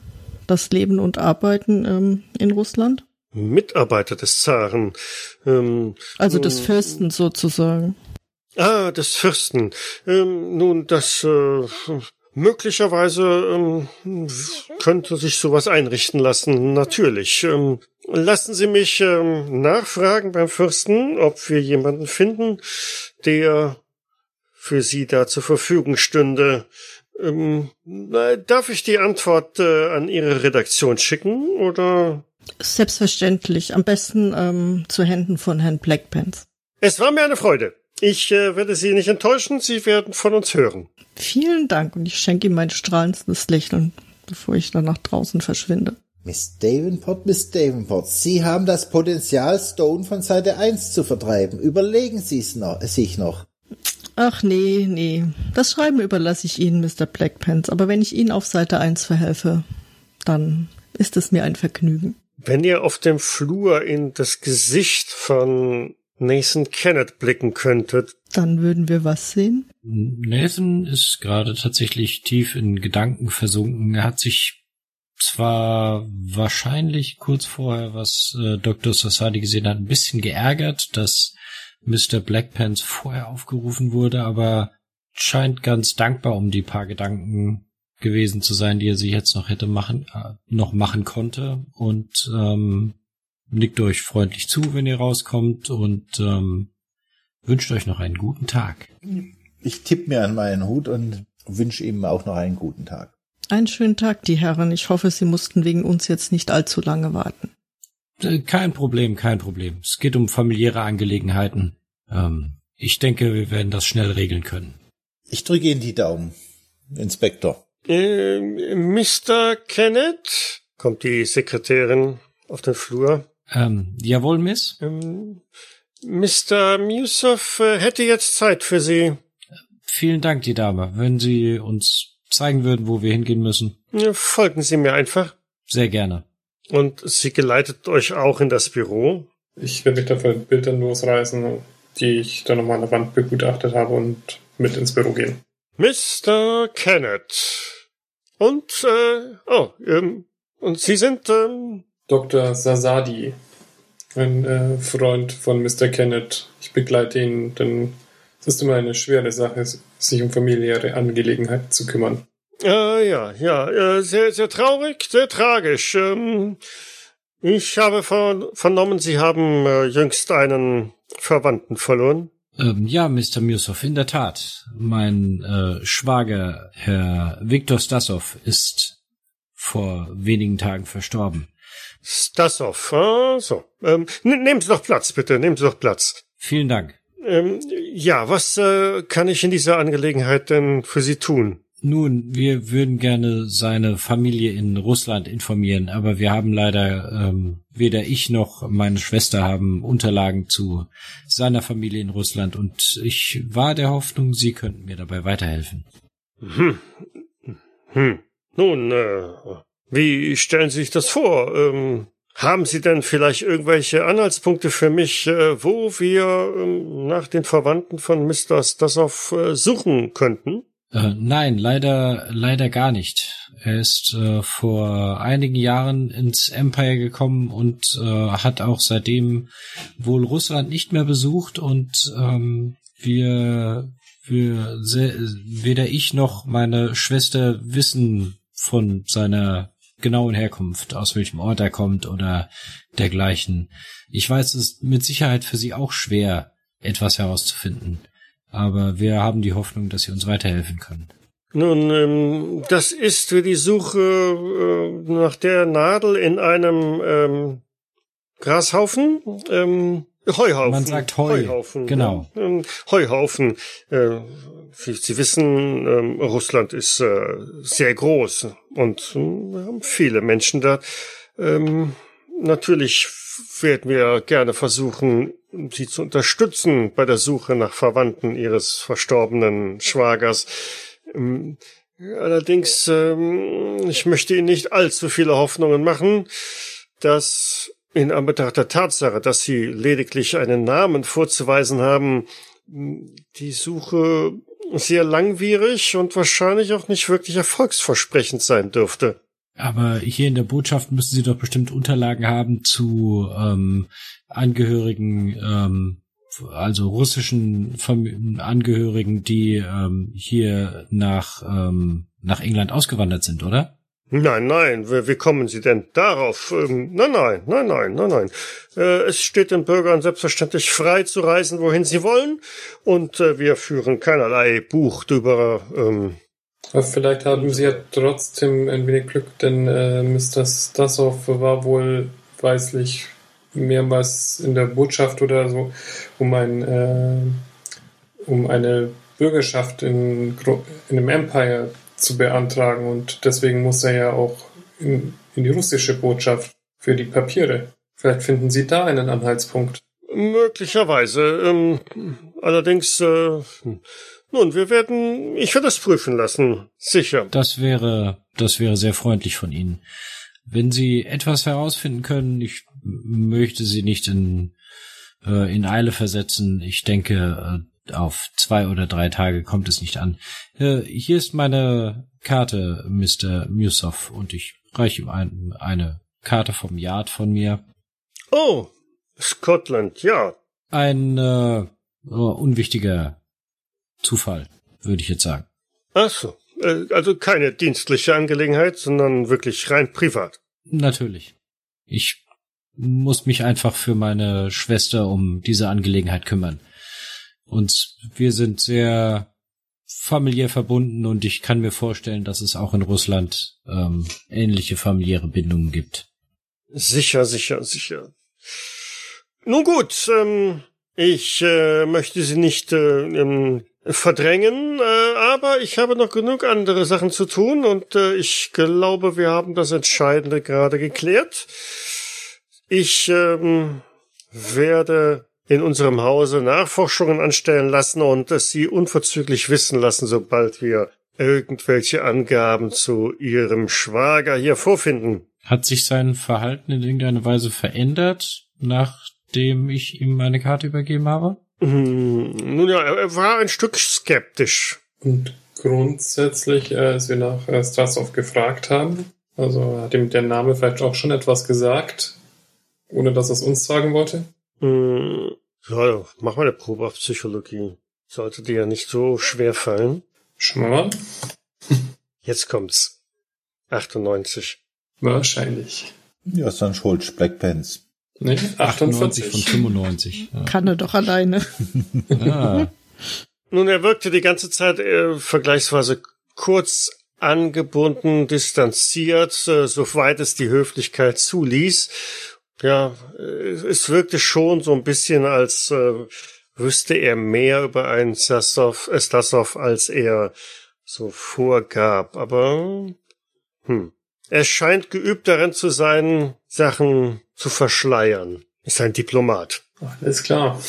S3: das Leben und Arbeiten ähm, in Russland?
S1: Mitarbeiter des Zaren.
S3: Ähm, also des Fürsten sozusagen.
S1: Ah, des Fürsten. Ähm, nun, das äh, möglicherweise ähm, könnte sich sowas einrichten lassen. Natürlich. Ähm, lassen Sie mich ähm, nachfragen beim Fürsten, ob wir jemanden finden, der für Sie da zur Verfügung stünde. Ähm, darf ich die Antwort äh, an Ihre Redaktion schicken oder?
S3: Selbstverständlich. Am besten ähm, zu Händen von Herrn Blackpants.
S1: Es war mir eine Freude. Ich äh, werde Sie nicht enttäuschen. Sie werden von uns hören.
S3: Vielen Dank und ich schenke ihm mein strahlendes Lächeln, bevor ich dann nach draußen verschwinde.
S2: Miss Davenport, Miss Davenport, Sie haben das Potenzial, Stone von Seite 1 zu vertreiben. Überlegen Sie es noch, sich noch.
S3: Ach nee, nee. Das Schreiben überlasse ich Ihnen, Mr. Blackpants, aber wenn ich Ihnen auf Seite 1 verhelfe, dann ist es mir ein Vergnügen.
S1: Wenn ihr auf dem Flur in das Gesicht von Nathan Kenneth blicken könntet.
S3: Dann würden wir was sehen?
S5: Nathan ist gerade tatsächlich tief in Gedanken versunken. Er hat sich zwar wahrscheinlich kurz vorher, was äh, Dr. Sassadi gesehen hat, ein bisschen geärgert, dass Mr. Blackpants vorher aufgerufen wurde, aber scheint ganz dankbar um die paar Gedanken gewesen zu sein, die er sich jetzt noch hätte machen, äh, noch machen konnte und ähm, nickt euch freundlich zu, wenn ihr rauskommt und ähm, wünscht euch noch einen guten Tag.
S2: Ich tippe mir an meinen Hut und wünsche ihm auch noch einen guten Tag.
S3: Einen schönen Tag, die Herren. Ich hoffe, Sie mussten wegen uns jetzt nicht allzu lange warten.
S5: Äh, kein Problem, kein Problem. Es geht um familiäre Angelegenheiten. Ähm, ich denke, wir werden das schnell regeln können.
S2: Ich drücke Ihnen die Daumen, Inspektor.
S1: Äh, Mr. Kenneth? Kommt die Sekretärin auf den Flur.
S5: Ähm, jawohl, Miss.
S1: Ähm, Mr. Musoff äh, hätte jetzt Zeit für Sie.
S5: Vielen Dank, die Dame. Wenn Sie uns zeigen würden, wo wir hingehen müssen.
S1: Folgen Sie mir einfach.
S5: Sehr gerne.
S1: Und sie geleitet euch auch in das Büro?
S4: Ich werde mich dafür Bilder losreißen, die ich dann nochmal an der Wand begutachtet habe und mit ins Büro gehen.
S1: Mr. Kenneth. Und, äh, oh, ähm, und Sie sind, ähm,
S4: Dr. Sasadi, ein äh, Freund von Mr. Kenneth. Ich begleite ihn, denn es ist immer eine schwere Sache, sich um familiäre Angelegenheiten zu kümmern.
S1: Äh, ja, ja, äh, sehr, sehr traurig, sehr tragisch. Ähm, ich habe vernommen, Sie haben äh, jüngst einen Verwandten verloren.
S5: Ähm, ja, Mr. Musoff, in der Tat. Mein äh, Schwager, Herr Viktor Stassow, ist vor wenigen Tagen verstorben.
S1: Stassow, ah, so. Ähm, nehmen Sie doch Platz, bitte, nehmen Sie doch Platz.
S5: Vielen Dank.
S1: Ähm, ja, was äh, kann ich in dieser Angelegenheit denn für Sie tun?
S5: Nun, wir würden gerne seine Familie in Russland informieren, aber wir haben leider ähm, weder ich noch meine Schwester haben Unterlagen zu seiner Familie in Russland und ich war der Hoffnung, Sie könnten mir dabei weiterhelfen.
S1: Hm. Hm. Nun, äh, wie stellen Sie sich das vor? Ähm, haben Sie denn vielleicht irgendwelche Anhaltspunkte für mich, äh, wo wir ähm, nach den Verwandten von Mr. Stassow äh, suchen könnten?
S5: Äh, nein, leider, leider gar nicht. Er ist äh, vor einigen Jahren ins Empire gekommen und äh, hat auch seitdem wohl Russland nicht mehr besucht und ähm, wir, wir weder ich noch meine Schwester wissen von seiner genauen Herkunft, aus welchem Ort er kommt oder dergleichen. Ich weiß, es ist mit Sicherheit für sie auch schwer, etwas herauszufinden aber wir haben die Hoffnung, dass Sie uns weiterhelfen können.
S1: Nun, ähm, das ist wie die Suche äh, nach der Nadel in einem ähm, Grashaufen. Ähm, Heuhaufen.
S5: Man sagt Heu. Heuhaufen. Genau.
S1: Ja? Ähm, Heuhaufen. Äh, wie Sie wissen, ähm, Russland ist äh, sehr groß und äh, wir haben viele Menschen da. Ähm, natürlich werden wir gerne versuchen, sie zu unterstützen bei der Suche nach Verwandten ihres verstorbenen Schwagers. Ähm, allerdings, ähm, ich möchte Ihnen nicht allzu viele Hoffnungen machen, dass in Anbetracht der Tatsache, dass Sie lediglich einen Namen vorzuweisen haben, die Suche sehr langwierig und wahrscheinlich auch nicht wirklich erfolgsversprechend sein dürfte.
S5: Aber hier in der Botschaft müssen Sie doch bestimmt Unterlagen haben zu ähm, Angehörigen ähm, also russischen Fam Angehörigen, die ähm, hier nach, ähm, nach England ausgewandert sind, oder?
S1: Nein, nein, wie, wie kommen Sie denn darauf? Ähm, nein, nein, nein, nein, nein, nein. Äh, es steht den Bürgern selbstverständlich frei zu reisen, wohin sie wollen, und äh, wir führen keinerlei Buch drüber. Ähm.
S4: Vielleicht haben Sie ja trotzdem ein wenig Glück, denn äh, Mr. Stasov war wohl weislich mehrmals in der Botschaft oder so, um ein äh, um eine Bürgerschaft in, in einem Empire zu beantragen und deswegen muss er ja auch in, in die russische Botschaft für die Papiere. Vielleicht finden Sie da einen Anhaltspunkt.
S1: Möglicherweise. Ähm, allerdings, äh, nun, wir werden, ich werde es prüfen lassen. Sicher.
S5: Das wäre, das wäre sehr freundlich von Ihnen. Wenn Sie etwas herausfinden können, ich möchte Sie nicht in, äh, in Eile versetzen. Ich denke, äh, auf zwei oder drei Tage kommt es nicht an. Äh, hier ist meine Karte, Mr. Musoff, und ich reiche ihm ein, eine Karte vom Yard von mir.
S1: Oh, Scotland, ja.
S5: Ein äh, unwichtiger Zufall, würde ich jetzt sagen.
S1: Ach so, äh, also keine dienstliche Angelegenheit, sondern wirklich rein privat.
S5: Natürlich. Ich muss mich einfach für meine Schwester um diese Angelegenheit kümmern. Und wir sind sehr familiär verbunden und ich kann mir vorstellen, dass es auch in Russland ähm, ähnliche familiäre Bindungen gibt.
S1: Sicher, sicher, sicher. Nun gut, ähm, ich äh, möchte Sie nicht äh, ähm, verdrängen, äh, aber ich habe noch genug andere Sachen zu tun und äh, ich glaube, wir haben das Entscheidende gerade geklärt. Ich ähm, werde in unserem Hause Nachforschungen anstellen lassen und es Sie unverzüglich wissen lassen, sobald wir irgendwelche Angaben zu Ihrem Schwager hier vorfinden.
S5: Hat sich sein Verhalten in irgendeiner Weise verändert, nachdem ich ihm meine Karte übergeben habe?
S1: Hm, nun ja, er war ein Stück skeptisch.
S4: Und grundsätzlich, äh, als wir nach äh, Strasov gefragt haben, also hat ihm der Name vielleicht auch schon etwas gesagt, ohne dass er es uns sagen wollte?
S1: Hm, ja, mach mal eine Probe auf Psychologie. Sollte dir ja nicht so schwer fallen.
S4: Mal.
S1: Jetzt kommt's. 98.
S4: Wahrscheinlich.
S2: Ja, ist dann Schulz, Black Pants.
S4: Nee,
S5: 98
S4: 48.
S5: von 95. Ja.
S3: Kann er doch alleine. (laughs)
S5: Ah,
S1: Nun, er wirkte die ganze Zeit äh, vergleichsweise kurz angebunden, distanziert, äh, soweit es die Höflichkeit zuließ. Ja, es wirkte schon so ein bisschen, als äh, wüsste er mehr über einen Stasov, äh, Stasov, als er so vorgab. Aber hm, er scheint geübt darin zu sein, Sachen zu verschleiern. Ist ein Diplomat.
S4: Alles klar.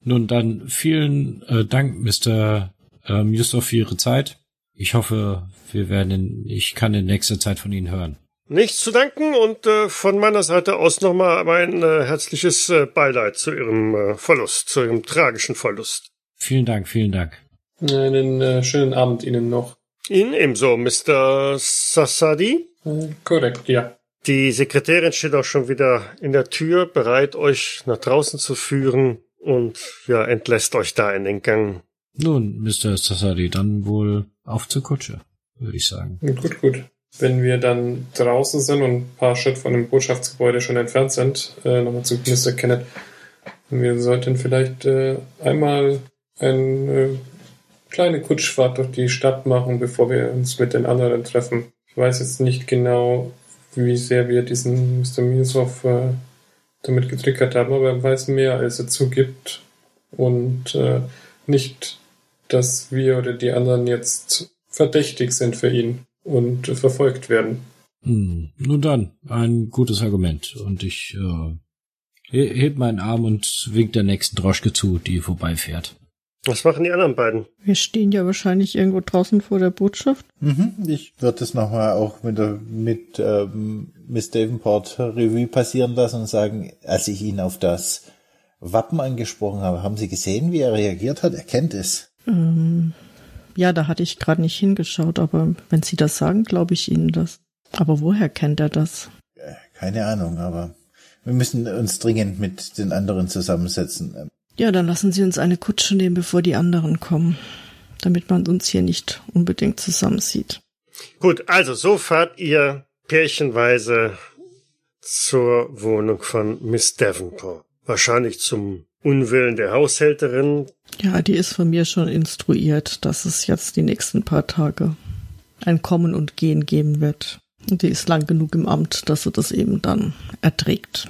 S5: Nun dann vielen äh, Dank, Mr. Ähm, Yusuf, für Ihre Zeit. Ich hoffe, wir werden, in, ich kann in nächster Zeit von Ihnen hören.
S1: Nichts zu danken und äh, von meiner Seite aus nochmal mein äh, herzliches äh, Beileid zu Ihrem äh, Verlust, zu Ihrem tragischen Verlust.
S5: Vielen Dank, vielen Dank.
S4: Einen äh, schönen Abend Ihnen noch.
S1: Ihnen ebenso, Mr. Sassadi.
S4: Äh, korrekt, ja.
S1: Die Sekretärin steht auch schon wieder in der Tür, bereit, euch nach draußen zu führen und ja, entlässt euch da in den Gang.
S5: Nun, Mr. Sassadi, dann wohl auf zur Kutsche, würde ich sagen.
S4: Gut, gut. Wenn wir dann draußen sind und ein paar Schritt von dem Botschaftsgebäude schon entfernt sind, äh, nochmal zu Mr. Kenneth. Wir sollten vielleicht äh, einmal eine äh, kleine Kutschfahrt durch die Stadt machen, bevor wir uns mit den anderen treffen. Ich weiß jetzt nicht genau, wie sehr wir diesen Mr. Minsov äh, damit getriggert haben, aber er weiß mehr, als er zugibt. Und äh, nicht, dass wir oder die anderen jetzt verdächtig sind für ihn und verfolgt werden.
S5: Hm, nun dann, ein gutes Argument. Und ich äh, he- heb meinen Arm und wink der nächsten Droschke zu, die vorbeifährt.
S1: Was machen die anderen beiden?
S3: Wir stehen ja wahrscheinlich irgendwo draußen vor der Botschaft.
S2: Mhm, ich würde das nochmal auch mit, der, mit ähm, Miss Davenport Revue passieren lassen und sagen, als ich ihn auf das Wappen angesprochen habe, haben Sie gesehen, wie er reagiert hat? Er kennt es.
S3: Ähm, ja, da hatte ich gerade nicht hingeschaut, aber wenn Sie das sagen, glaube ich Ihnen das. Aber woher kennt er das?
S2: Keine Ahnung, aber wir müssen uns dringend mit den anderen zusammensetzen.
S3: Ja, dann lassen Sie uns eine Kutsche nehmen, bevor die anderen kommen, damit man uns hier nicht unbedingt zusammensieht.
S1: Gut, also so fahrt ihr pärchenweise zur Wohnung von Miss Davenport. Wahrscheinlich zum Unwillen der Haushälterin.
S3: Ja, die ist von mir schon instruiert, dass es jetzt die nächsten paar Tage ein Kommen und Gehen geben wird. Und die ist lang genug im Amt, dass sie das eben dann erträgt.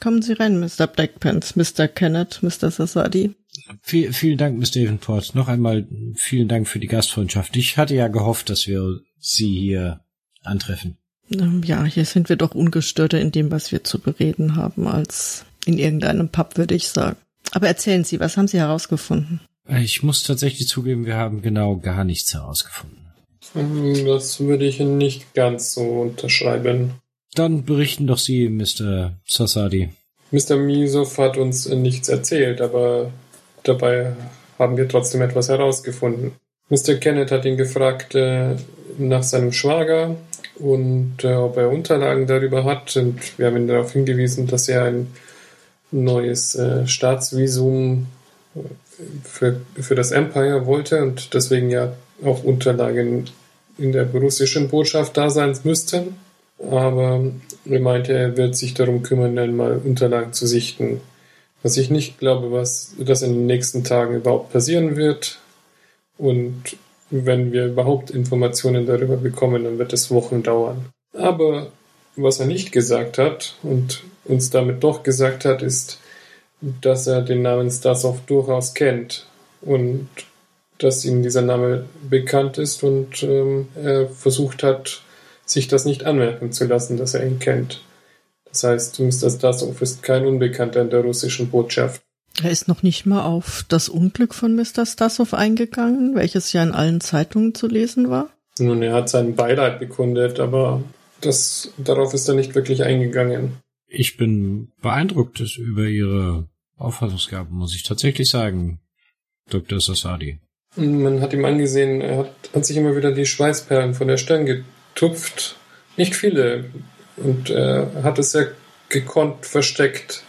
S3: Kommen Sie rein, Mr. Blackpants, Mr. Kenneth, Mr. Sasadi.
S5: Viel, vielen Dank, Miss Davenport. Noch einmal vielen Dank für die Gastfreundschaft. Ich hatte ja gehofft, dass wir Sie hier antreffen.
S3: Ähm, Ja, hier sind wir doch ungestörter in dem, was wir zu bereden haben, als in irgendeinem Pub, würde ich sagen. Aber erzählen Sie, was haben Sie herausgefunden?
S5: Ich muss tatsächlich zugeben, wir haben genau gar nichts herausgefunden.
S4: Das würde ich nicht ganz so unterschreiben.
S5: Dann berichten doch Sie, Mr. Sasadi.
S4: Mr. Misov hat uns nichts erzählt, aber dabei haben wir trotzdem etwas herausgefunden. Mr. Kenneth hat ihn gefragt äh, nach seinem Schwager und äh, ob er Unterlagen darüber hat. Und wir haben ihn darauf hingewiesen, dass er ein neues äh, Staatsvisum äh, für, für das Empire wollte und deswegen ja auch Unterlagen in der russischen Botschaft da sein müssten. Aber er meinte, er wird sich darum kümmern, einmal Unterlagen zu sichten. Was ich nicht glaube, was das in den nächsten Tagen überhaupt passieren wird. Und wenn wir überhaupt Informationen darüber bekommen, dann wird es Wochen dauern. Aber was er nicht gesagt hat und uns damit doch gesagt hat, ist, dass er den Namen Stasov durchaus kennt und dass ihm dieser Name bekannt ist und ähm, er versucht hat, sich das nicht anmerken zu lassen, dass er ihn kennt. Das heißt, Mr. Stasov ist kein Unbekannter in der russischen Botschaft.
S3: Er ist noch nicht mal auf das Unglück von Mr. Stasov eingegangen, welches ja in allen Zeitungen zu lesen war.
S4: Nun, er hat seinen Beileid bekundet, aber das, darauf ist er nicht wirklich eingegangen.
S5: Ich bin beeindruckt über Ihre Auffassungsgabe, muss ich tatsächlich sagen, Dr. Sasadi.
S4: Man hat ihm angesehen, er hat, hat sich immer wieder die Schweißperlen von der Stirn getupft. Nicht viele. Und er hat es sehr gekonnt versteckt.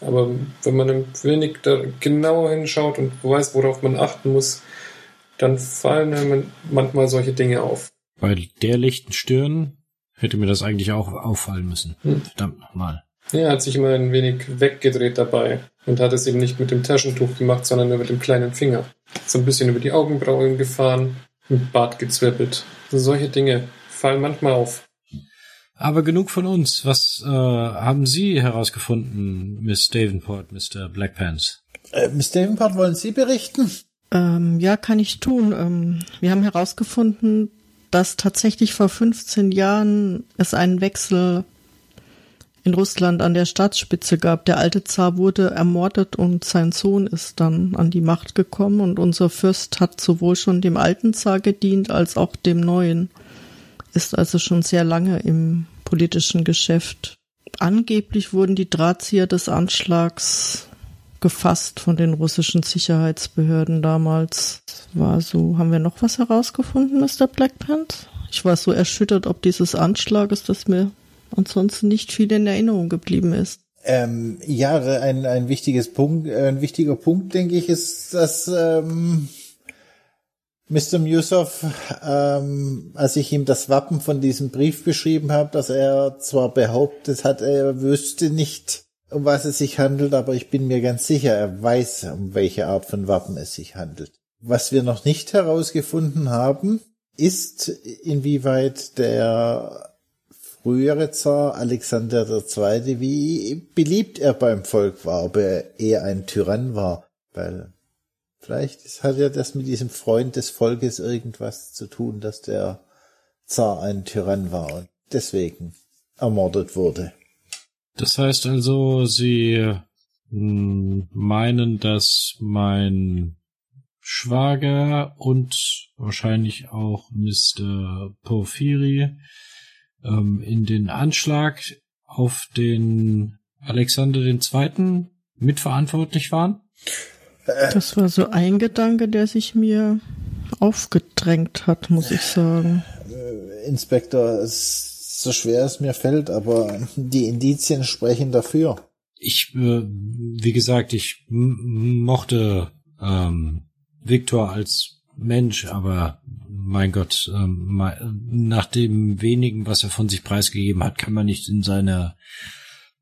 S4: Aber wenn man ein wenig da genauer hinschaut und weiß, worauf man achten muss, dann fallen einem manchmal solche Dinge auf.
S5: Bei der lichten Stirn hätte mir das eigentlich auch auffallen müssen.
S4: Hm.
S5: Verdammt nochmal.
S4: Ja, er hat sich immer ein wenig weggedreht dabei und hat es eben nicht mit dem Taschentuch gemacht, sondern nur mit dem kleinen Finger. So ein bisschen über die Augenbrauen gefahren, mit Bart gezwirbelt. Solche Dinge fallen manchmal auf.
S5: Aber genug von uns. Was äh, haben Sie herausgefunden, Miss Davenport, Mr. Blackpants?
S2: Äh, Miss Davenport, wollen Sie berichten?
S3: Ähm, ja, kann ich tun. Ähm, wir haben herausgefunden, dass tatsächlich vor 15 Jahren es einen Wechsel in Russland an der Staatsspitze gab. Der alte Zar wurde ermordet und sein Sohn ist dann an die Macht gekommen und unser Fürst hat sowohl schon dem alten Zar gedient als auch dem neuen. Ist also schon sehr lange im politischen Geschäft. Angeblich wurden die Drahtzieher des Anschlags gefasst von den russischen Sicherheitsbehörden damals. War so, haben wir noch was herausgefunden, Mr. Blackpants? Ich war so erschüttert ob dieses Anschlages, dass mir ansonsten nicht viel in Erinnerung geblieben ist.
S2: Ähm, ja, ein, ein wichtiges Punkt, äh, ein wichtiger Punkt, denke ich, ist, dass ähm, Mr. Musoff, ähm, als ich ihm das Wappen von diesem Brief beschrieben habe, dass er zwar behauptet hat, er wüsste nicht, um was es sich handelt, aber ich bin mir ganz sicher, er weiß, um welche Art von Wappen es sich handelt. Was wir noch nicht herausgefunden haben, ist, inwieweit der frühere Zar Alexander II., wie beliebt er beim Volk war, ob er eher ein Tyrann war, weil vielleicht hat ja das mit diesem Freund des Volkes irgendwas zu tun, dass der Zar ein Tyrann war und deswegen ermordet wurde.
S5: Das heißt also, Sie mh, meinen, dass mein Schwager und wahrscheinlich auch Mr. Porphyri ähm, in den Anschlag auf den Alexander II. mitverantwortlich waren?
S3: Das war so ein Gedanke, der sich mir aufgedrängt hat, muss ich sagen.
S2: Inspektor, es ist so schwer es mir fällt, aber die Indizien sprechen dafür.
S5: ich, äh, wie gesagt, ich mochte ähm, Viktor als Mensch, aber mein Gott, ähm, nach dem wenigen, was er von sich preisgegeben hat, kann man nicht in seine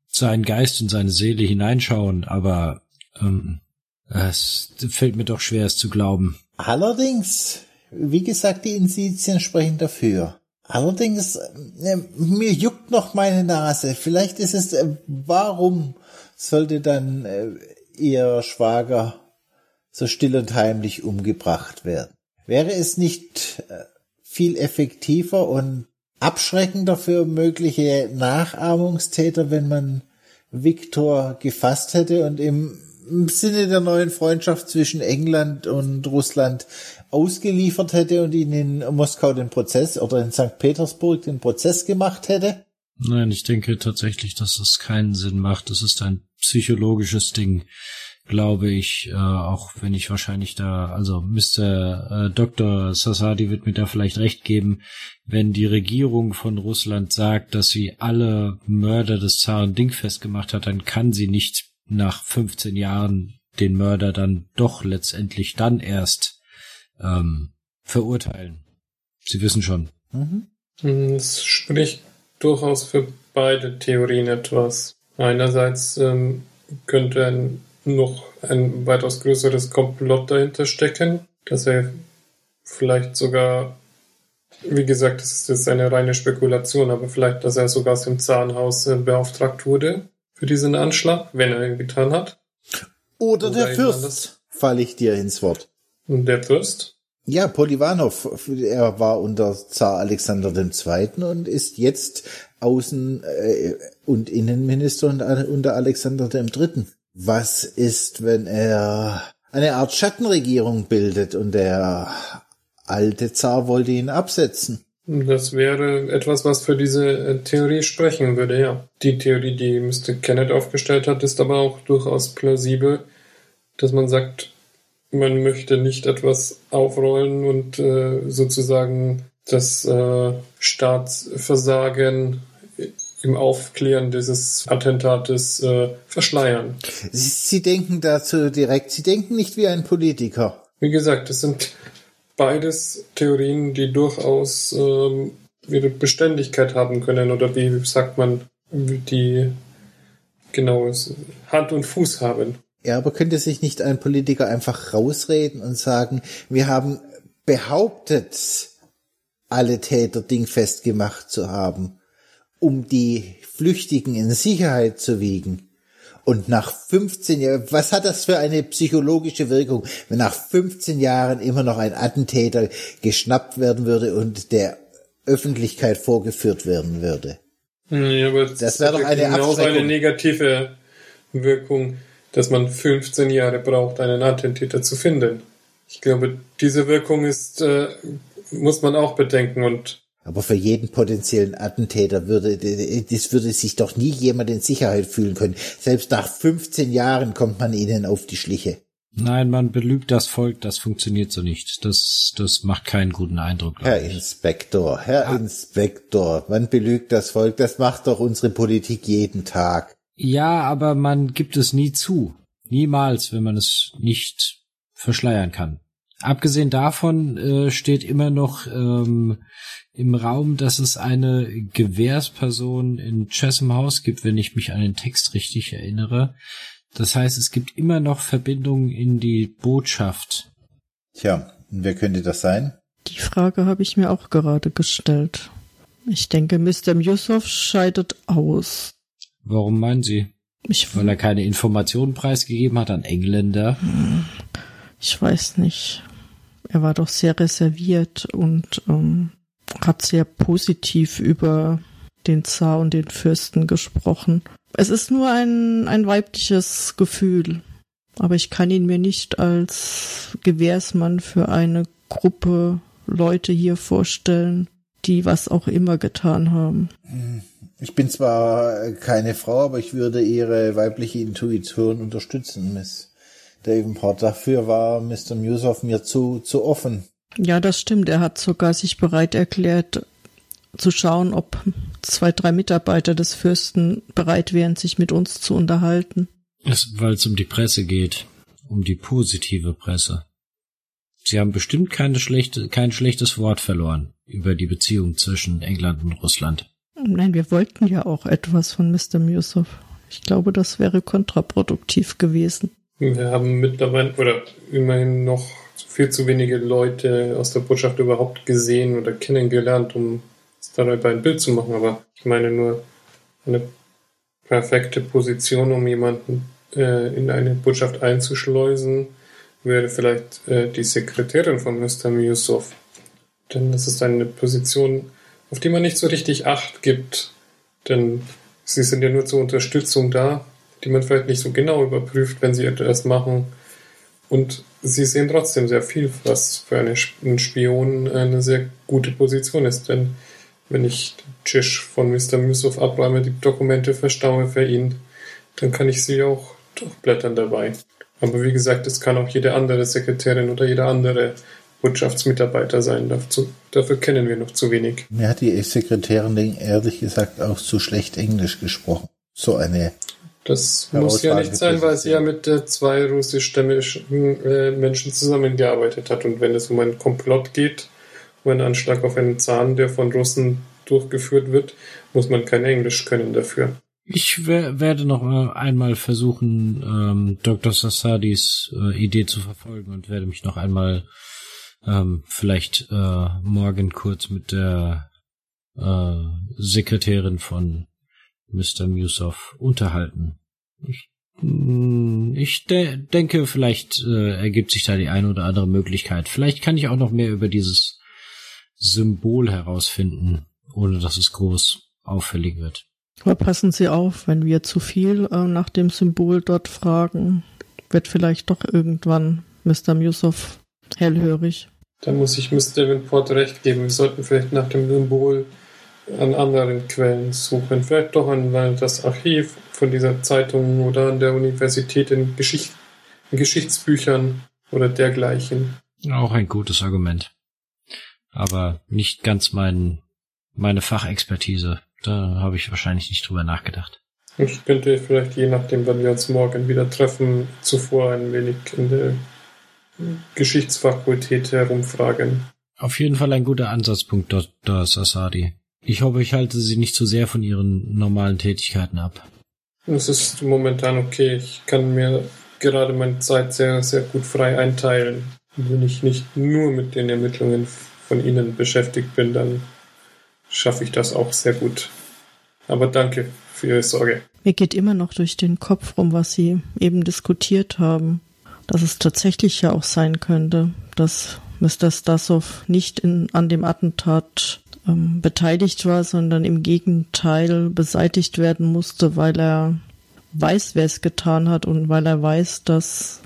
S5: seinen Geist und seine Seele hineinschauen, aber ähm, es fällt mir doch schwer, es zu glauben.
S2: Allerdings, wie gesagt, die Indizien sprechen dafür. Allerdings, äh, mir juckt noch meine Nase. Vielleicht ist es, äh, warum sollte dann äh, ihr Schwager so still und heimlich umgebracht werden? Wäre es nicht viel effektiver und abschreckender für mögliche Nachahmungstäter, wenn man Viktor gefasst hätte und im Sinne der neuen Freundschaft zwischen England und Russland ausgeliefert hätte und ihn in Moskau den Prozess oder in St. Petersburg den Prozess gemacht hätte?
S5: Nein, ich denke tatsächlich, dass es keinen Sinn macht. Das ist ein psychologisches Ding, glaube ich, äh, auch wenn ich wahrscheinlich da, also Mr. Äh, Dr. Sassadi wird mir da vielleicht recht geben, wenn die Regierung von Russland sagt, dass sie alle Mörder des Zaren dingfest gemacht hat, dann kann sie nicht nach 15 Jahren den Mörder dann doch letztendlich dann erst ähm, verurteilen. Sie wissen schon.
S4: Mhm. Es spricht durchaus für beide Theorien etwas. Einerseits ähm, könnte noch ein weitaus größeres Komplott dahinter stecken, dass er vielleicht sogar, wie gesagt, das ist jetzt eine reine Spekulation, aber vielleicht, dass er sogar aus dem Zahnhaus äh, beauftragt wurde für diesen Anschlag, wenn er ihn getan hat.
S2: Oder, Oder der Fürst, falle ich dir ins Wort.
S4: Der Fürst?
S2: Ja, Polivanov, er war unter Zar Alexander II. und ist jetzt Außen- äh, und Innenminister unter Alexander III. Was ist, wenn er eine Art Schattenregierung bildet und der alte Zar wollte ihn absetzen?
S4: Das wäre etwas, was für diese äh, Theorie sprechen würde, ja. Die Theorie, die Mr. Kenneth aufgestellt hat, ist aber auch durchaus plausibel, dass man sagt, man möchte nicht etwas aufrollen und äh, sozusagen das äh, Staatsversagen im Aufklären dieses Attentates äh, verschleiern.
S2: Sie, Sie denken dazu direkt, Sie denken nicht wie ein Politiker.
S4: Wie gesagt, es sind beides Theorien, die durchaus ähm, ihre Beständigkeit haben können oder wie sagt man, die genau Hand und Fuß haben.
S2: Ja, aber könnte sich nicht ein Politiker einfach rausreden und sagen, wir haben behauptet, alle Täter dingfest gemacht zu haben, um die Flüchtigen in Sicherheit zu wiegen. Und nach 15 Jahren, was hat das für eine psychologische Wirkung, wenn nach 15 Jahren immer noch ein Attentäter geschnappt werden würde und der Öffentlichkeit vorgeführt werden würde?
S4: Ja, aber das, das wäre doch eine genauso eine negative Wirkung dass man 15 Jahre braucht, einen Attentäter zu finden. Ich glaube, diese Wirkung ist, äh, muss man auch bedenken und
S2: aber für jeden potenziellen Attentäter würde, das würde sich doch nie jemand in Sicherheit fühlen können. Selbst nach 15 Jahren kommt man ihnen auf die Schliche.
S5: Nein, man belügt das Volk, das funktioniert so nicht. Das, das macht keinen guten Eindruck.
S2: Herr ich. Inspektor, Herr ah. Inspektor, man belügt das Volk, das macht doch unsere Politik jeden Tag.
S5: Ja, aber man gibt es nie zu. Niemals, wenn man es nicht verschleiern kann. Abgesehen davon äh, steht immer noch ähm, im Raum, dass es eine Gewährsperson in Chesham House gibt, wenn ich mich an den Text richtig erinnere. Das heißt, es gibt immer noch Verbindungen in die Botschaft.
S2: Tja, wer könnte das sein?
S3: Die Frage habe ich mir auch gerade gestellt. Ich denke, Mr. Musoff scheidet aus.
S5: Warum meinen Sie? Ich, Weil er keine Informationen preisgegeben hat an Engländer?
S3: Ich weiß nicht. Er war doch sehr reserviert und ähm, hat sehr positiv über den Zar und den Fürsten gesprochen. Es ist nur ein, ein weibliches Gefühl, aber ich kann ihn mir nicht als Gewährsmann für eine Gruppe Leute hier vorstellen, die was auch immer getan haben.
S2: Hm. Ich bin zwar keine Frau, aber ich würde ihre weibliche Intuition unterstützen, Miss Davenport. Dafür war Mr. Musoff mir zu, zu offen.
S3: Ja, das stimmt. Er hat sogar sich bereit erklärt, zu schauen, ob zwei, drei Mitarbeiter des Fürsten bereit wären, sich mit uns zu unterhalten.
S5: Weil es um die Presse geht, um die positive Presse. Sie haben bestimmt keine schlechte, kein schlechtes Wort verloren über die Beziehung zwischen England und Russland.
S3: Nein, wir wollten ja auch etwas von Mr. Musoff. Ich glaube, das wäre kontraproduktiv gewesen.
S4: Wir haben mittlerweile oder immerhin noch viel zu wenige Leute aus der Botschaft überhaupt gesehen oder kennengelernt, um darüber ein Bild zu machen. Aber ich meine nur eine perfekte Position, um jemanden äh, in eine Botschaft einzuschleusen, wäre vielleicht äh, die Sekretärin von Mr. Yusuf. Denn das ist eine Position, auf die man nicht so richtig Acht gibt. Denn sie sind ja nur zur Unterstützung da, die man vielleicht nicht so genau überprüft, wenn sie etwas machen. Und sie sehen trotzdem sehr viel, was für einen Spion eine sehr gute Position ist. Denn wenn ich Tisch von Mr. Yusuf abräume, die Dokumente verstaue für ihn, dann kann ich sie auch durchblättern dabei. Aber wie gesagt, es kann auch jede andere Sekretärin oder jeder andere Botschaftsmitarbeiter sein. Dazu, dafür kennen wir noch zu wenig.
S2: Mir hat die Sekretärin ehrlich gesagt auch zu schlecht Englisch gesprochen. So eine.
S4: Das muss ja nicht sein, weil sie ja mit äh, zwei russischstämmigen äh, Menschen zusammengearbeitet hat. Und wenn es um einen Komplott geht, um einen Anschlag auf einen Zahn, der von Russen durchgeführt wird, muss man kein Englisch können dafür.
S5: Ich werde noch einmal versuchen, ähm, Dr. Sassadis äh, Idee zu verfolgen und werde mich noch einmal ähm, vielleicht äh, morgen kurz mit der äh, Sekretärin von Mr. Musoff unterhalten. Ich, mm, ich de denke, vielleicht äh, ergibt sich da die eine oder andere Möglichkeit. Vielleicht kann ich auch noch mehr über dieses Symbol herausfinden, ohne dass es groß auffällig wird.
S3: Aber passen Sie auf, wenn wir zu viel äh, nach dem Symbol dort fragen, wird vielleicht doch irgendwann Mr. Musoff hellhörig.
S4: Da muss ich Miss Davenport recht geben. Wir sollten vielleicht nach dem Symbol an anderen Quellen suchen. Vielleicht doch an das Archiv von dieser Zeitung oder an der Universität in, Geschicht in Geschichtsbüchern oder dergleichen.
S5: Auch ein gutes Argument. Aber nicht ganz mein, meine Fachexpertise. Da habe ich wahrscheinlich nicht drüber nachgedacht.
S4: Ich könnte vielleicht, je nachdem, wann wir uns morgen wieder treffen, zuvor ein wenig in der Geschichtsfakultät herumfragen.
S5: Auf jeden Fall ein guter Ansatzpunkt, Dr. Sassadi. Ich hoffe, ich halte Sie nicht zu sehr von Ihren normalen Tätigkeiten ab.
S4: Es ist momentan okay. Ich kann mir gerade meine Zeit sehr, sehr gut frei einteilen. Wenn ich nicht nur mit den Ermittlungen von Ihnen beschäftigt bin, dann schaffe ich das auch sehr gut. Aber danke für Ihre Sorge.
S3: Mir geht immer noch durch den Kopf rum, was Sie eben diskutiert haben. Dass es tatsächlich ja auch sein könnte, dass Mr. Stasov nicht in, an dem Attentat ähm, beteiligt war, sondern im Gegenteil beseitigt werden musste, weil er weiß, wer es getan hat und weil er weiß, dass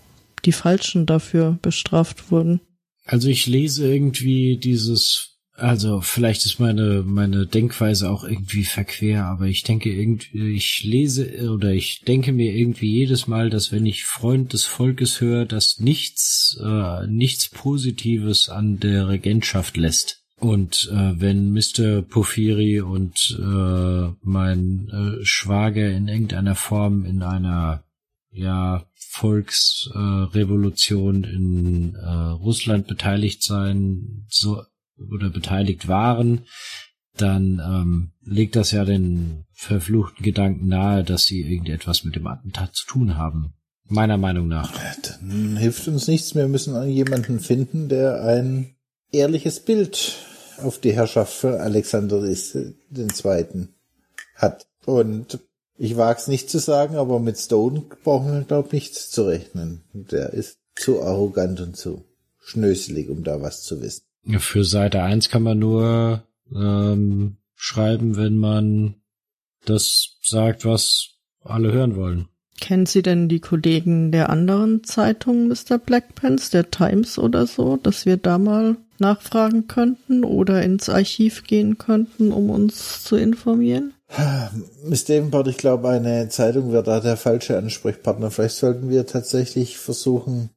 S3: die Falschen dafür bestraft wurden.
S5: Also ich lese irgendwie dieses also vielleicht ist meine meine Denkweise auch irgendwie verquer, aber ich denke irgendwie, ich lese oder ich denke mir irgendwie jedes Mal, dass wenn ich Freund des Volkes höre, dass nichts äh, nichts Positives an der Regentschaft lässt. Und äh, wenn Mr. Porphyri und äh, mein äh, Schwager in irgendeiner Form in einer ja Volksrevolution äh, in äh, Russland beteiligt sein so oder beteiligt waren, dann ähm, legt das ja den verfluchten Gedanken nahe, dass sie irgendetwas mit dem Attentat zu tun haben. Meiner Meinung nach.
S2: Dann hilft uns nichts. Wir müssen jemanden finden, der ein ehrliches Bild auf die Herrschaft von Alexander den Zweiten hat. Und ich wage es nicht zu sagen, aber mit Stone brauchen wir, glaube ich, nichts zu rechnen. Der ist zu arrogant und zu schnöselig, um da was zu wissen.
S5: Für Seite 1 kann man nur ähm, schreiben, wenn man das sagt, was alle hören wollen.
S3: Kennen Sie denn die Kollegen der anderen Zeitungen, Mr. Blackpants, der Times oder so, dass wir da mal nachfragen könnten oder ins Archiv gehen könnten, um uns zu informieren? (sighs)
S2: Miss Davenport, ich glaube, eine Zeitung wäre da der falsche Ansprechpartner. Vielleicht sollten wir tatsächlich versuchen,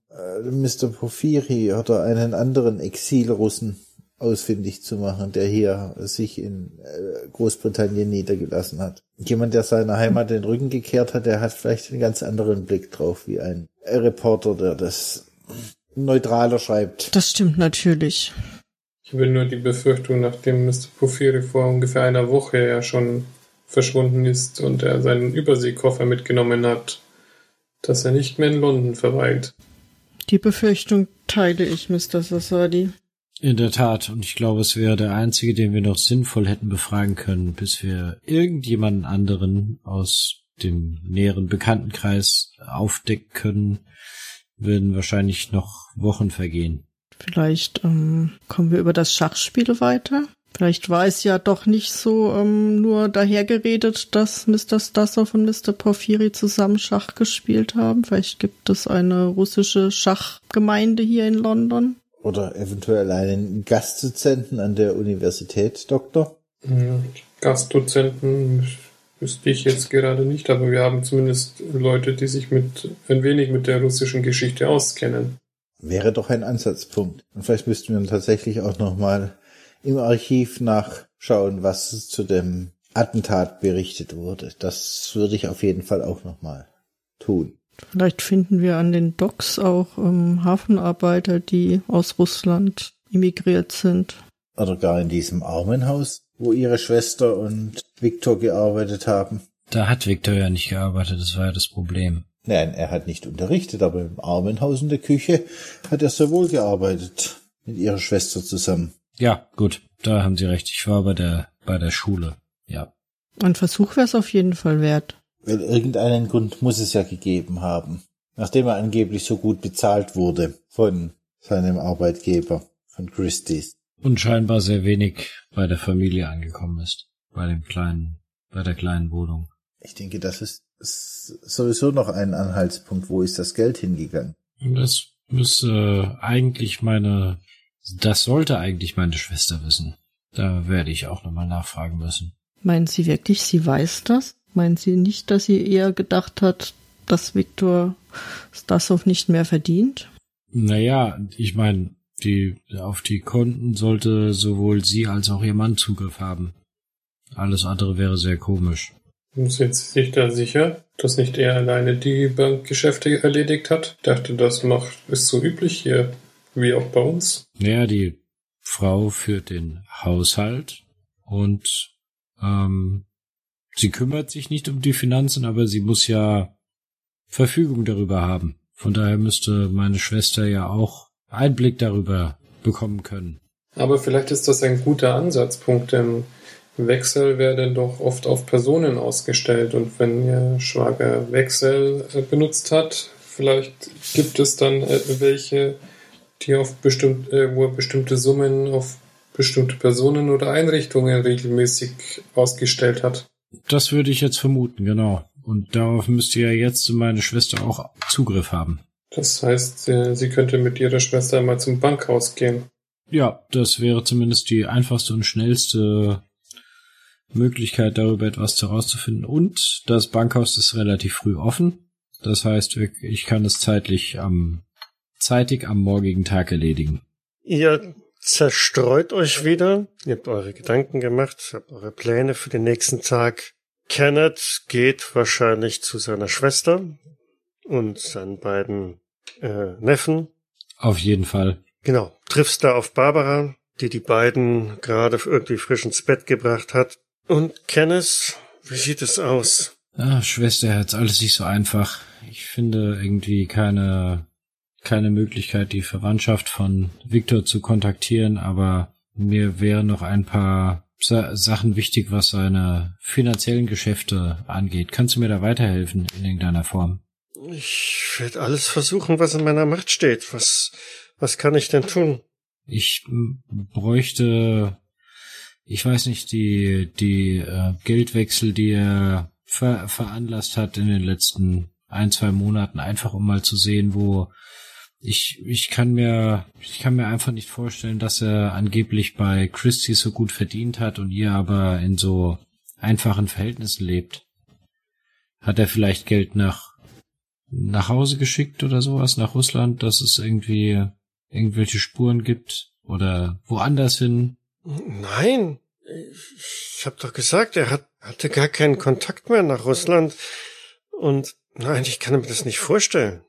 S2: Mr. Porphyri oder einen anderen Exilrussen ausfindig zu machen, der hier sich in äh, Großbritannien niedergelassen hat. Jemand, der seiner Heimat den Rücken gekehrt hat, der hat vielleicht einen ganz anderen Blick drauf, wie ein Reporter, der das neutraler schreibt.
S3: Das stimmt natürlich.
S4: Ich will nur die Befürchtung, nachdem Mr. Porphyri vor ungefähr einer Woche ja schon verschwunden ist und er seinen Überseekoffer mitgenommen hat, dass er nicht mehr in London verweilt.
S3: Die Befürchtung teile ich, Mr. Sassadi.
S5: In der Tat, und ich glaube, es wäre der einzige, den wir noch sinnvoll hätten befragen können, bis wir irgendjemanden anderen aus dem näheren Bekanntenkreis aufdecken können, würden wahrscheinlich noch Wochen vergehen.
S3: Vielleicht ähm, kommen wir über das Schachspiel weiter. Vielleicht war es ja doch nicht so ähm, nur dahergeredet, dass Mr. Stassow und Mr. Porphyri zusammen Schach gespielt haben. Vielleicht gibt es eine russische Schachgemeinde hier in London.
S2: Oder eventuell einen Gastdozenten an der Universität, Doktor.
S4: Gastdozenten wüsste ich jetzt gerade nicht, aber wir haben zumindest Leute, die sich mit ein wenig mit der russischen Geschichte auskennen.
S2: Wäre doch ein Ansatzpunkt. Und vielleicht müssten wir tatsächlich auch nochmal im Archiv nachschauen, was zu dem Attentat berichtet wurde. Das würde ich auf jeden Fall auch nochmal tun.
S3: Vielleicht finden wir an den Docks auch ähm, Hafenarbeiter, die aus Russland emigriert sind.
S2: Oder gar in diesem Armenhaus, wo ihre Schwester und Viktor gearbeitet haben.
S5: Da hat Viktor ja nicht gearbeitet, das war ja das Problem.
S2: Nein, er hat nicht unterrichtet, aber im Armenhaus in der Küche hat er sehr wohl gearbeitet. Mit ihrer Schwester zusammen.
S5: Ja, gut, da haben Sie recht. Ich war bei der, bei der Schule. Ja.
S3: Ein Versuch wäre es auf jeden Fall wert.
S2: Weil irgendeinen Grund muss es ja gegeben haben. Nachdem er angeblich so gut bezahlt wurde von seinem Arbeitgeber, von Christie's.
S5: Und scheinbar sehr wenig bei der Familie angekommen ist. Bei dem kleinen, bei der kleinen Wohnung.
S2: Ich denke, das ist sowieso noch ein Anhaltspunkt. Wo ist das Geld hingegangen?
S5: Das müsste eigentlich meine, das sollte eigentlich meine Schwester wissen. Da werde ich auch nochmal nachfragen müssen.
S3: Meinen Sie wirklich, sie weiß das? Meinen Sie nicht, dass sie eher gedacht hat, dass Viktor Stassow nicht mehr verdient?
S5: Naja, ich meine, die, auf die Konten sollte sowohl sie als auch ihr Mann Zugriff haben. Alles andere wäre sehr komisch.
S4: Sind Sie sich da sicher, dass nicht er alleine die Bankgeschäfte erledigt hat? Ich dachte, das macht, ist so üblich hier, wie auch bei uns.
S5: Naja, die Frau führt den Haushalt und ähm, sie kümmert sich nicht um die Finanzen, aber sie muss ja Verfügung darüber haben. Von daher müsste meine Schwester ja auch Einblick darüber bekommen können.
S4: Aber vielleicht ist das ein guter Ansatzpunkt, denn Wechsel werden doch oft auf Personen ausgestellt und wenn Ihr Schwager Wechsel äh, benutzt hat, vielleicht gibt es dann äh, welche, die auf bestimmt, äh, wo er bestimmte Summen auf bestimmte Personen oder Einrichtungen regelmäßig ausgestellt hat.
S5: Das würde ich jetzt vermuten, genau. Und darauf müsste ja jetzt meine Schwester auch Zugriff haben.
S4: Das heißt, sie könnte mit ihrer Schwester mal zum Bankhaus gehen.
S5: Ja, das wäre zumindest die einfachste und schnellste Möglichkeit, darüber etwas herauszufinden. Und das Bankhaus ist relativ früh offen. Das heißt, ich kann es zeitlich am, zeitig am morgigen Tag erledigen.
S1: Ihr zerstreut euch wieder. Ihr habt eure Gedanken gemacht, habt eure Pläne für den nächsten Tag. Kenneth geht wahrscheinlich zu seiner Schwester und seinen beiden äh, Neffen.
S5: Auf jeden Fall.
S1: Genau. Triffst da auf Barbara, die die beiden gerade irgendwie frisch ins Bett gebracht hat. Und Kenneth, wie sieht es aus?
S5: Ah, Schwester, hat's alles nicht so einfach. Ich finde irgendwie keine, keine Möglichkeit, die Verwandtschaft von Victor zu kontaktieren, aber mir wären noch ein paar Sa Sachen wichtig, was seine finanziellen Geschäfte angeht. Kannst du mir da weiterhelfen in irgendeiner Form?
S1: Ich werde alles versuchen, was in meiner Macht steht. Was, was kann ich denn tun?
S5: Ich bräuchte ich weiß nicht, die, die äh, Geldwechsel, die er ver veranlasst hat in den letzten ein, zwei Monaten, einfach um mal zu sehen, wo ich, ich kann mir, ich kann mir einfach nicht vorstellen, dass er angeblich bei Christie so gut verdient hat und ihr aber in so einfachen Verhältnissen lebt. Hat er vielleicht Geld nach, nach Hause geschickt oder sowas, nach Russland, dass es irgendwie irgendwelche Spuren gibt? oder woanders hin?
S1: Nein, ich hab doch gesagt, er hat, hatte gar keinen Kontakt mehr nach Russland. Und nein, ich kann mir das nicht vorstellen.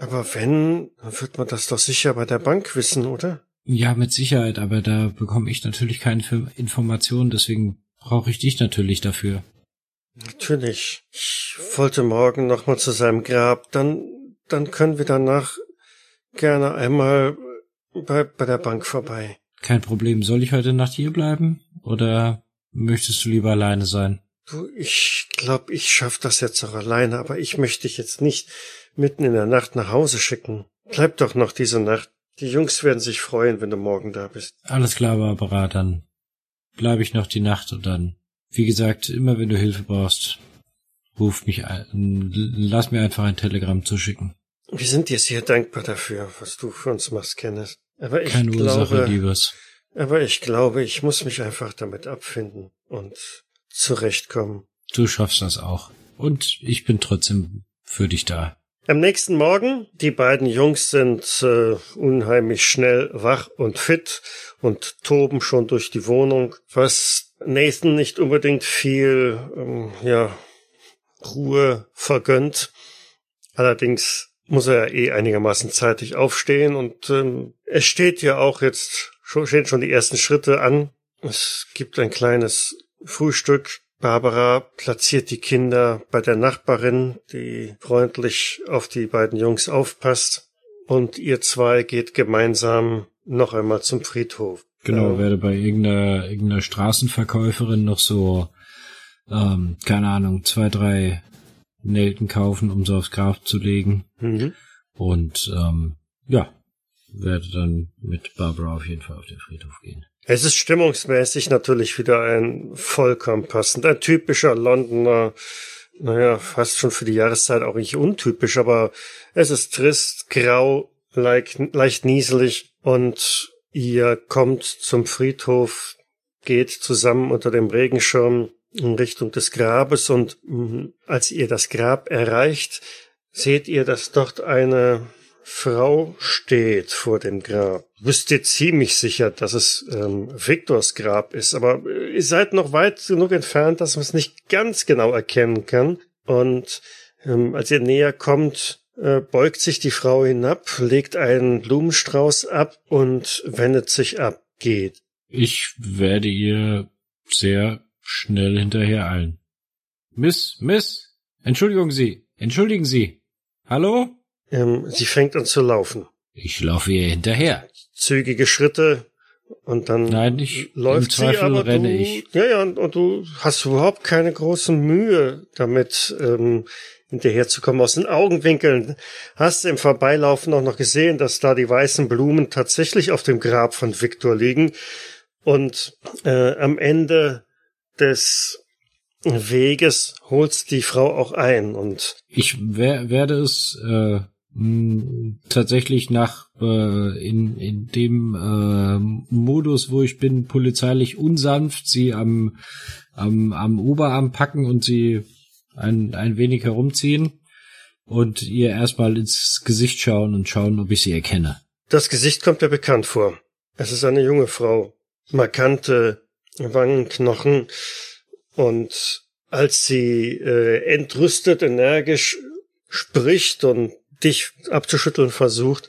S1: Aber wenn, dann wird man das doch sicher bei der Bank wissen, oder?
S5: Ja, mit Sicherheit, aber da bekomme ich natürlich keine Informationen, deswegen brauche ich dich natürlich dafür.
S1: Natürlich. Ich wollte morgen nochmal zu seinem Grab, dann, dann können wir danach gerne einmal bei, bei der Bank vorbei.
S5: Kein Problem. Soll ich heute Nacht hier bleiben? Oder möchtest du lieber alleine sein?
S1: Du, ich glaub, ich schaff das jetzt auch alleine, aber ich möchte dich jetzt nicht mitten in der Nacht nach Hause schicken. Bleib doch noch diese Nacht. Die Jungs werden sich freuen, wenn du morgen da bist.
S5: Alles klar, Barbara, dann bleibe ich noch die Nacht und dann, wie gesagt, immer wenn du Hilfe brauchst, ruf mich ein, lass mir einfach ein Telegramm zuschicken.
S1: Wir sind dir sehr dankbar dafür, was du für uns machst, Kenneth. Aber ich
S5: Keine
S1: glaube,
S5: Ursache, Liebes.
S1: aber ich glaube, ich muss mich einfach damit abfinden und zurechtkommen.
S5: Du schaffst das auch. Und ich bin trotzdem für dich da.
S1: Am nächsten Morgen, die beiden Jungs sind äh, unheimlich schnell wach und fit und toben schon durch die Wohnung, was Nathan nicht unbedingt viel ähm, ja, Ruhe vergönnt. Allerdings muss er ja eh einigermaßen zeitig aufstehen und ähm, es steht ja auch jetzt schon, stehen schon die ersten Schritte an. Es gibt ein kleines Frühstück. Barbara platziert die Kinder bei der Nachbarin, die freundlich auf die beiden Jungs aufpasst. Und ihr zwei geht gemeinsam noch einmal zum Friedhof.
S5: Genau, werde bei irgendeiner, irgendeiner Straßenverkäuferin noch so, ähm, keine Ahnung, zwei, drei Nelken kaufen, um sie aufs Grab zu legen.
S1: Mhm.
S5: Und ähm, ja, werde dann mit Barbara auf jeden Fall auf den Friedhof gehen.
S1: Es ist stimmungsmäßig natürlich wieder ein vollkommen passend, ein typischer Londoner, naja, fast schon für die Jahreszeit auch nicht untypisch, aber es ist trist, grau, leicht, leicht nieselig und ihr kommt zum Friedhof, geht zusammen unter dem Regenschirm in Richtung des Grabes und mh, als ihr das Grab erreicht, seht ihr, dass dort eine Frau steht vor dem Grab. Wisst ihr ziemlich sicher, dass es ähm, Victors Grab ist, aber äh, ihr seid noch weit genug entfernt, dass man es nicht ganz genau erkennen kann. Und ähm, als ihr näher kommt, äh, beugt sich die Frau hinab, legt einen Blumenstrauß ab und wendet sich ab, geht.
S5: Ich werde ihr sehr schnell hinterher eilen. Miss, Miss, entschuldigen Sie, entschuldigen Sie. Hallo?
S1: Ähm, sie fängt an zu laufen.
S5: Ich laufe ihr hinterher.
S1: Zügige Schritte und dann
S5: Nein, ich,
S1: läuft sie, aber
S5: renne
S1: du,
S5: ich.
S1: Ja, ja, und, und du hast überhaupt keine große Mühe damit, ähm, hinterherzukommen. Aus den Augenwinkeln hast du im Vorbeilaufen auch noch gesehen, dass da die weißen Blumen tatsächlich auf dem Grab von Viktor liegen. Und äh, am Ende des Weges holst die Frau auch ein und
S5: Ich wer, werde es äh, tatsächlich nach äh, in, in dem äh, Modus, wo ich bin, polizeilich unsanft sie am, am, am Oberarm packen und sie ein, ein wenig herumziehen und ihr erstmal ins Gesicht schauen und schauen, ob ich sie erkenne.
S1: Das Gesicht kommt mir bekannt vor. Es ist eine junge Frau. Markante Wangenknochen. Und als sie äh, entrüstet, energisch spricht und dich abzuschütteln versucht,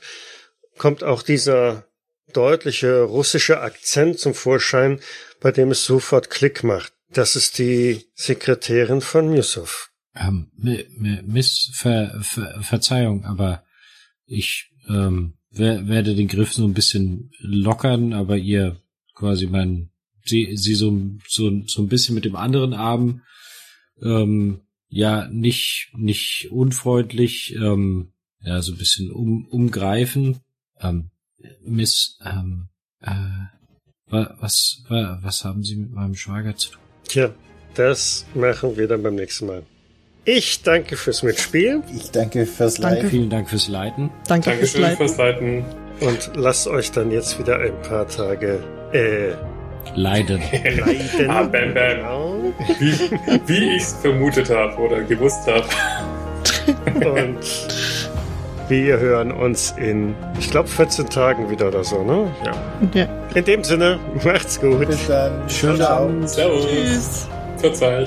S1: kommt auch dieser deutliche russische Akzent zum Vorschein, bei dem es sofort Klick macht. Das ist die Sekretärin von Yusuf.
S5: Ähm, mi- mi- Miss, Ver, Ver, Verzeihung, aber ich ähm, wer, werde den Griff so ein bisschen lockern, aber ihr quasi mein sie sie so so so ein bisschen mit dem anderen Arm ähm, ja nicht nicht unfreundlich ähm, ja so ein bisschen um, umgreifen ähm, Miss ähm, äh, wa- was wa- was haben Sie mit meinem Schwager zu tun?
S1: Tja, das machen wir dann beim nächsten Mal. Ich danke fürs Mitspielen
S2: Ich danke fürs
S3: Danke.
S2: Live.
S5: Vielen Dank fürs Leiten.
S3: Danke fürs
S4: Dankeschön
S3: Leiten.
S4: fürs Leiten.
S1: und lasst euch dann jetzt wieder ein paar Tage äh,
S5: Leiden. (laughs)
S1: leiden.
S4: Ah, bam, bam.
S1: Genau.
S4: Wie, wie ich es vermutet habe oder gewusst habe.
S1: Und Wir hören uns in, ich glaube, 14 Tagen wieder oder so, ne? Ja.
S3: Ja.
S1: In dem Sinne, (laughs) macht's gut.
S2: Bis dann.
S5: Schönen. Abend.
S4: Servus.
S3: Tschüss.
S4: Verzeih.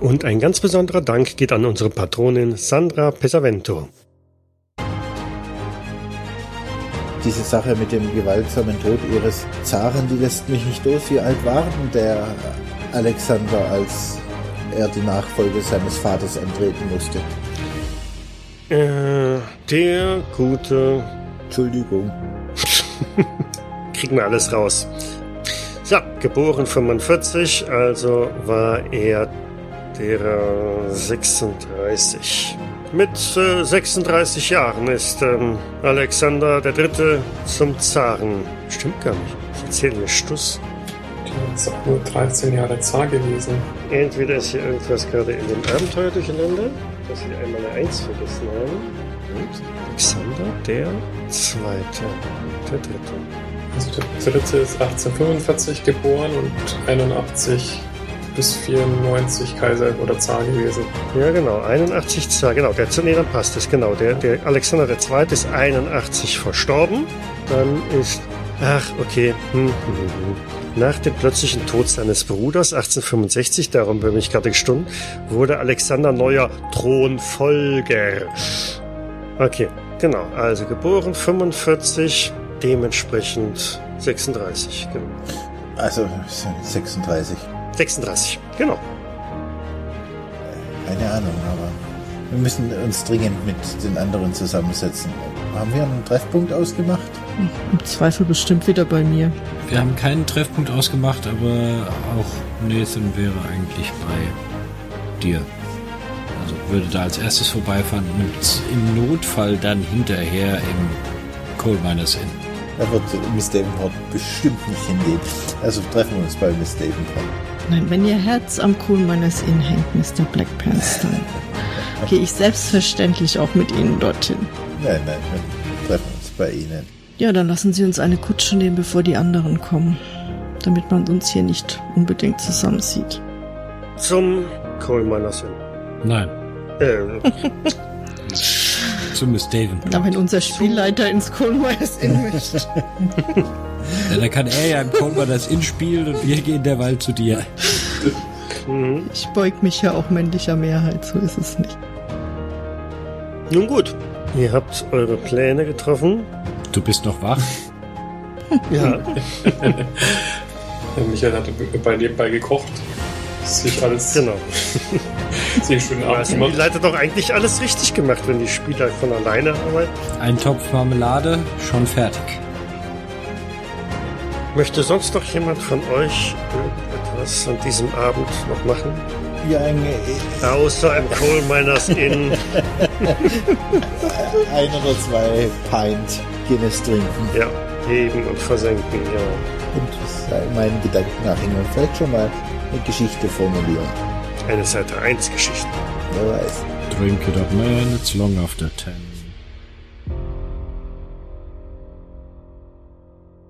S1: Und ein ganz besonderer Dank geht an unsere Patronin Sandra Pesavento.
S2: Diese Sache mit dem gewaltsamen Tod ihres Zaren, die lässt mich nicht los. Wie alt war denn der Alexander, als er die Nachfolge seines Vaters antreten musste?
S1: Äh, der gute
S2: Entschuldigung. (laughs)
S1: kriegen wir alles raus. So, geboren 45, also war er der 36. Mit äh, 36 Jahren ist ähm, Alexander der Dritte zum Zaren. Stimmt gar nicht. Ich erzähle mir Stuss.
S4: Die ist auch nur 13 Jahre Zar gewesen.
S1: Entweder ist hier irgendwas gerade in dem Abenteuer durcheinander, dass wir einmal eine Eins vergessen haben. Und Alexander der Zweite. Der Dritte.
S4: Also der dritte ist 1845 geboren und 81 bis 94 Kaiser oder Zar gewesen.
S1: Ja, genau, 81 Zar, genau, der zu nee, dann passt es, genau. Der, der Alexander II. ist 81 verstorben. Dann ist, ach, okay, hm, hm, hm. Nach dem plötzlichen Tod seines Bruders 1865, darum bin ich gerade gestummt, wurde Alexander neuer Thronfolger. Okay, genau, also geboren 45, dementsprechend 36, genau.
S2: Also 36.
S1: 36, genau.
S2: Keine Ahnung, aber wir müssen uns dringend mit den anderen zusammensetzen. Haben wir einen Treffpunkt ausgemacht?
S3: Im Zweifel bestimmt wieder bei mir.
S5: Wir haben keinen Treffpunkt ausgemacht, aber auch Nathan wäre eigentlich bei dir. Also würde da als erstes vorbeifahren und im Notfall dann hinterher im Coal Miners Inn.
S2: Da wird Miss Davenport bestimmt nicht hingehen. Also treffen wir uns bei Miss Davenport.
S3: Nein, wenn ihr Herz am Kohl meines Inn hängt, Mr. Black Pants, dann gehe ich selbstverständlich auch mit Ihnen dorthin.
S2: Nein, nein, wir treffen uns bei Ihnen.
S3: Ja, dann lassen Sie uns eine Kutsche nehmen, bevor die anderen kommen. Damit man uns hier nicht unbedingt zusammen sieht.
S1: Zum Coal Miners Inn.
S5: Nein,
S1: Äh,
S5: zu Miss Daven.
S3: Na, wenn unser Spielleiter ins Kohl meines Inn möchte. (laughs)
S5: Ja, dann kann er ja im Coal Miners Inn spielen und wir gehen derweil zu dir.
S3: Ich beug mich ja auch männlicher Mehrheit, so ist es nicht.
S1: nun gut, ihr habt eure Pläne getroffen.
S5: Du bist noch wach?
S4: Ja, (laughs) Michael hat bei nebenbei gekocht. Sich alles,
S1: genau. (laughs)
S4: sich schön
S1: Also die
S4: abgemacht.
S1: Leiter doch eigentlich alles richtig gemacht, wenn die Spieler von alleine arbeiten.
S5: Ein Topf Marmelade, schon fertig.
S1: Möchte sonst noch jemand von euch irgendetwas an diesem Abend noch machen?
S2: Ja, ein,
S1: Außer im Coal Miners Inn. (laughs)
S2: ein oder zwei Pint Guinness trinken
S1: Ja, heben und versenken, ja.
S2: und meinen Gedanken nachhängen und vielleicht schon mal eine Geschichte formulieren.
S1: Eine Seite 1 Geschichte.
S2: Wer weiß.
S5: Drink it up, man, it's long after ten.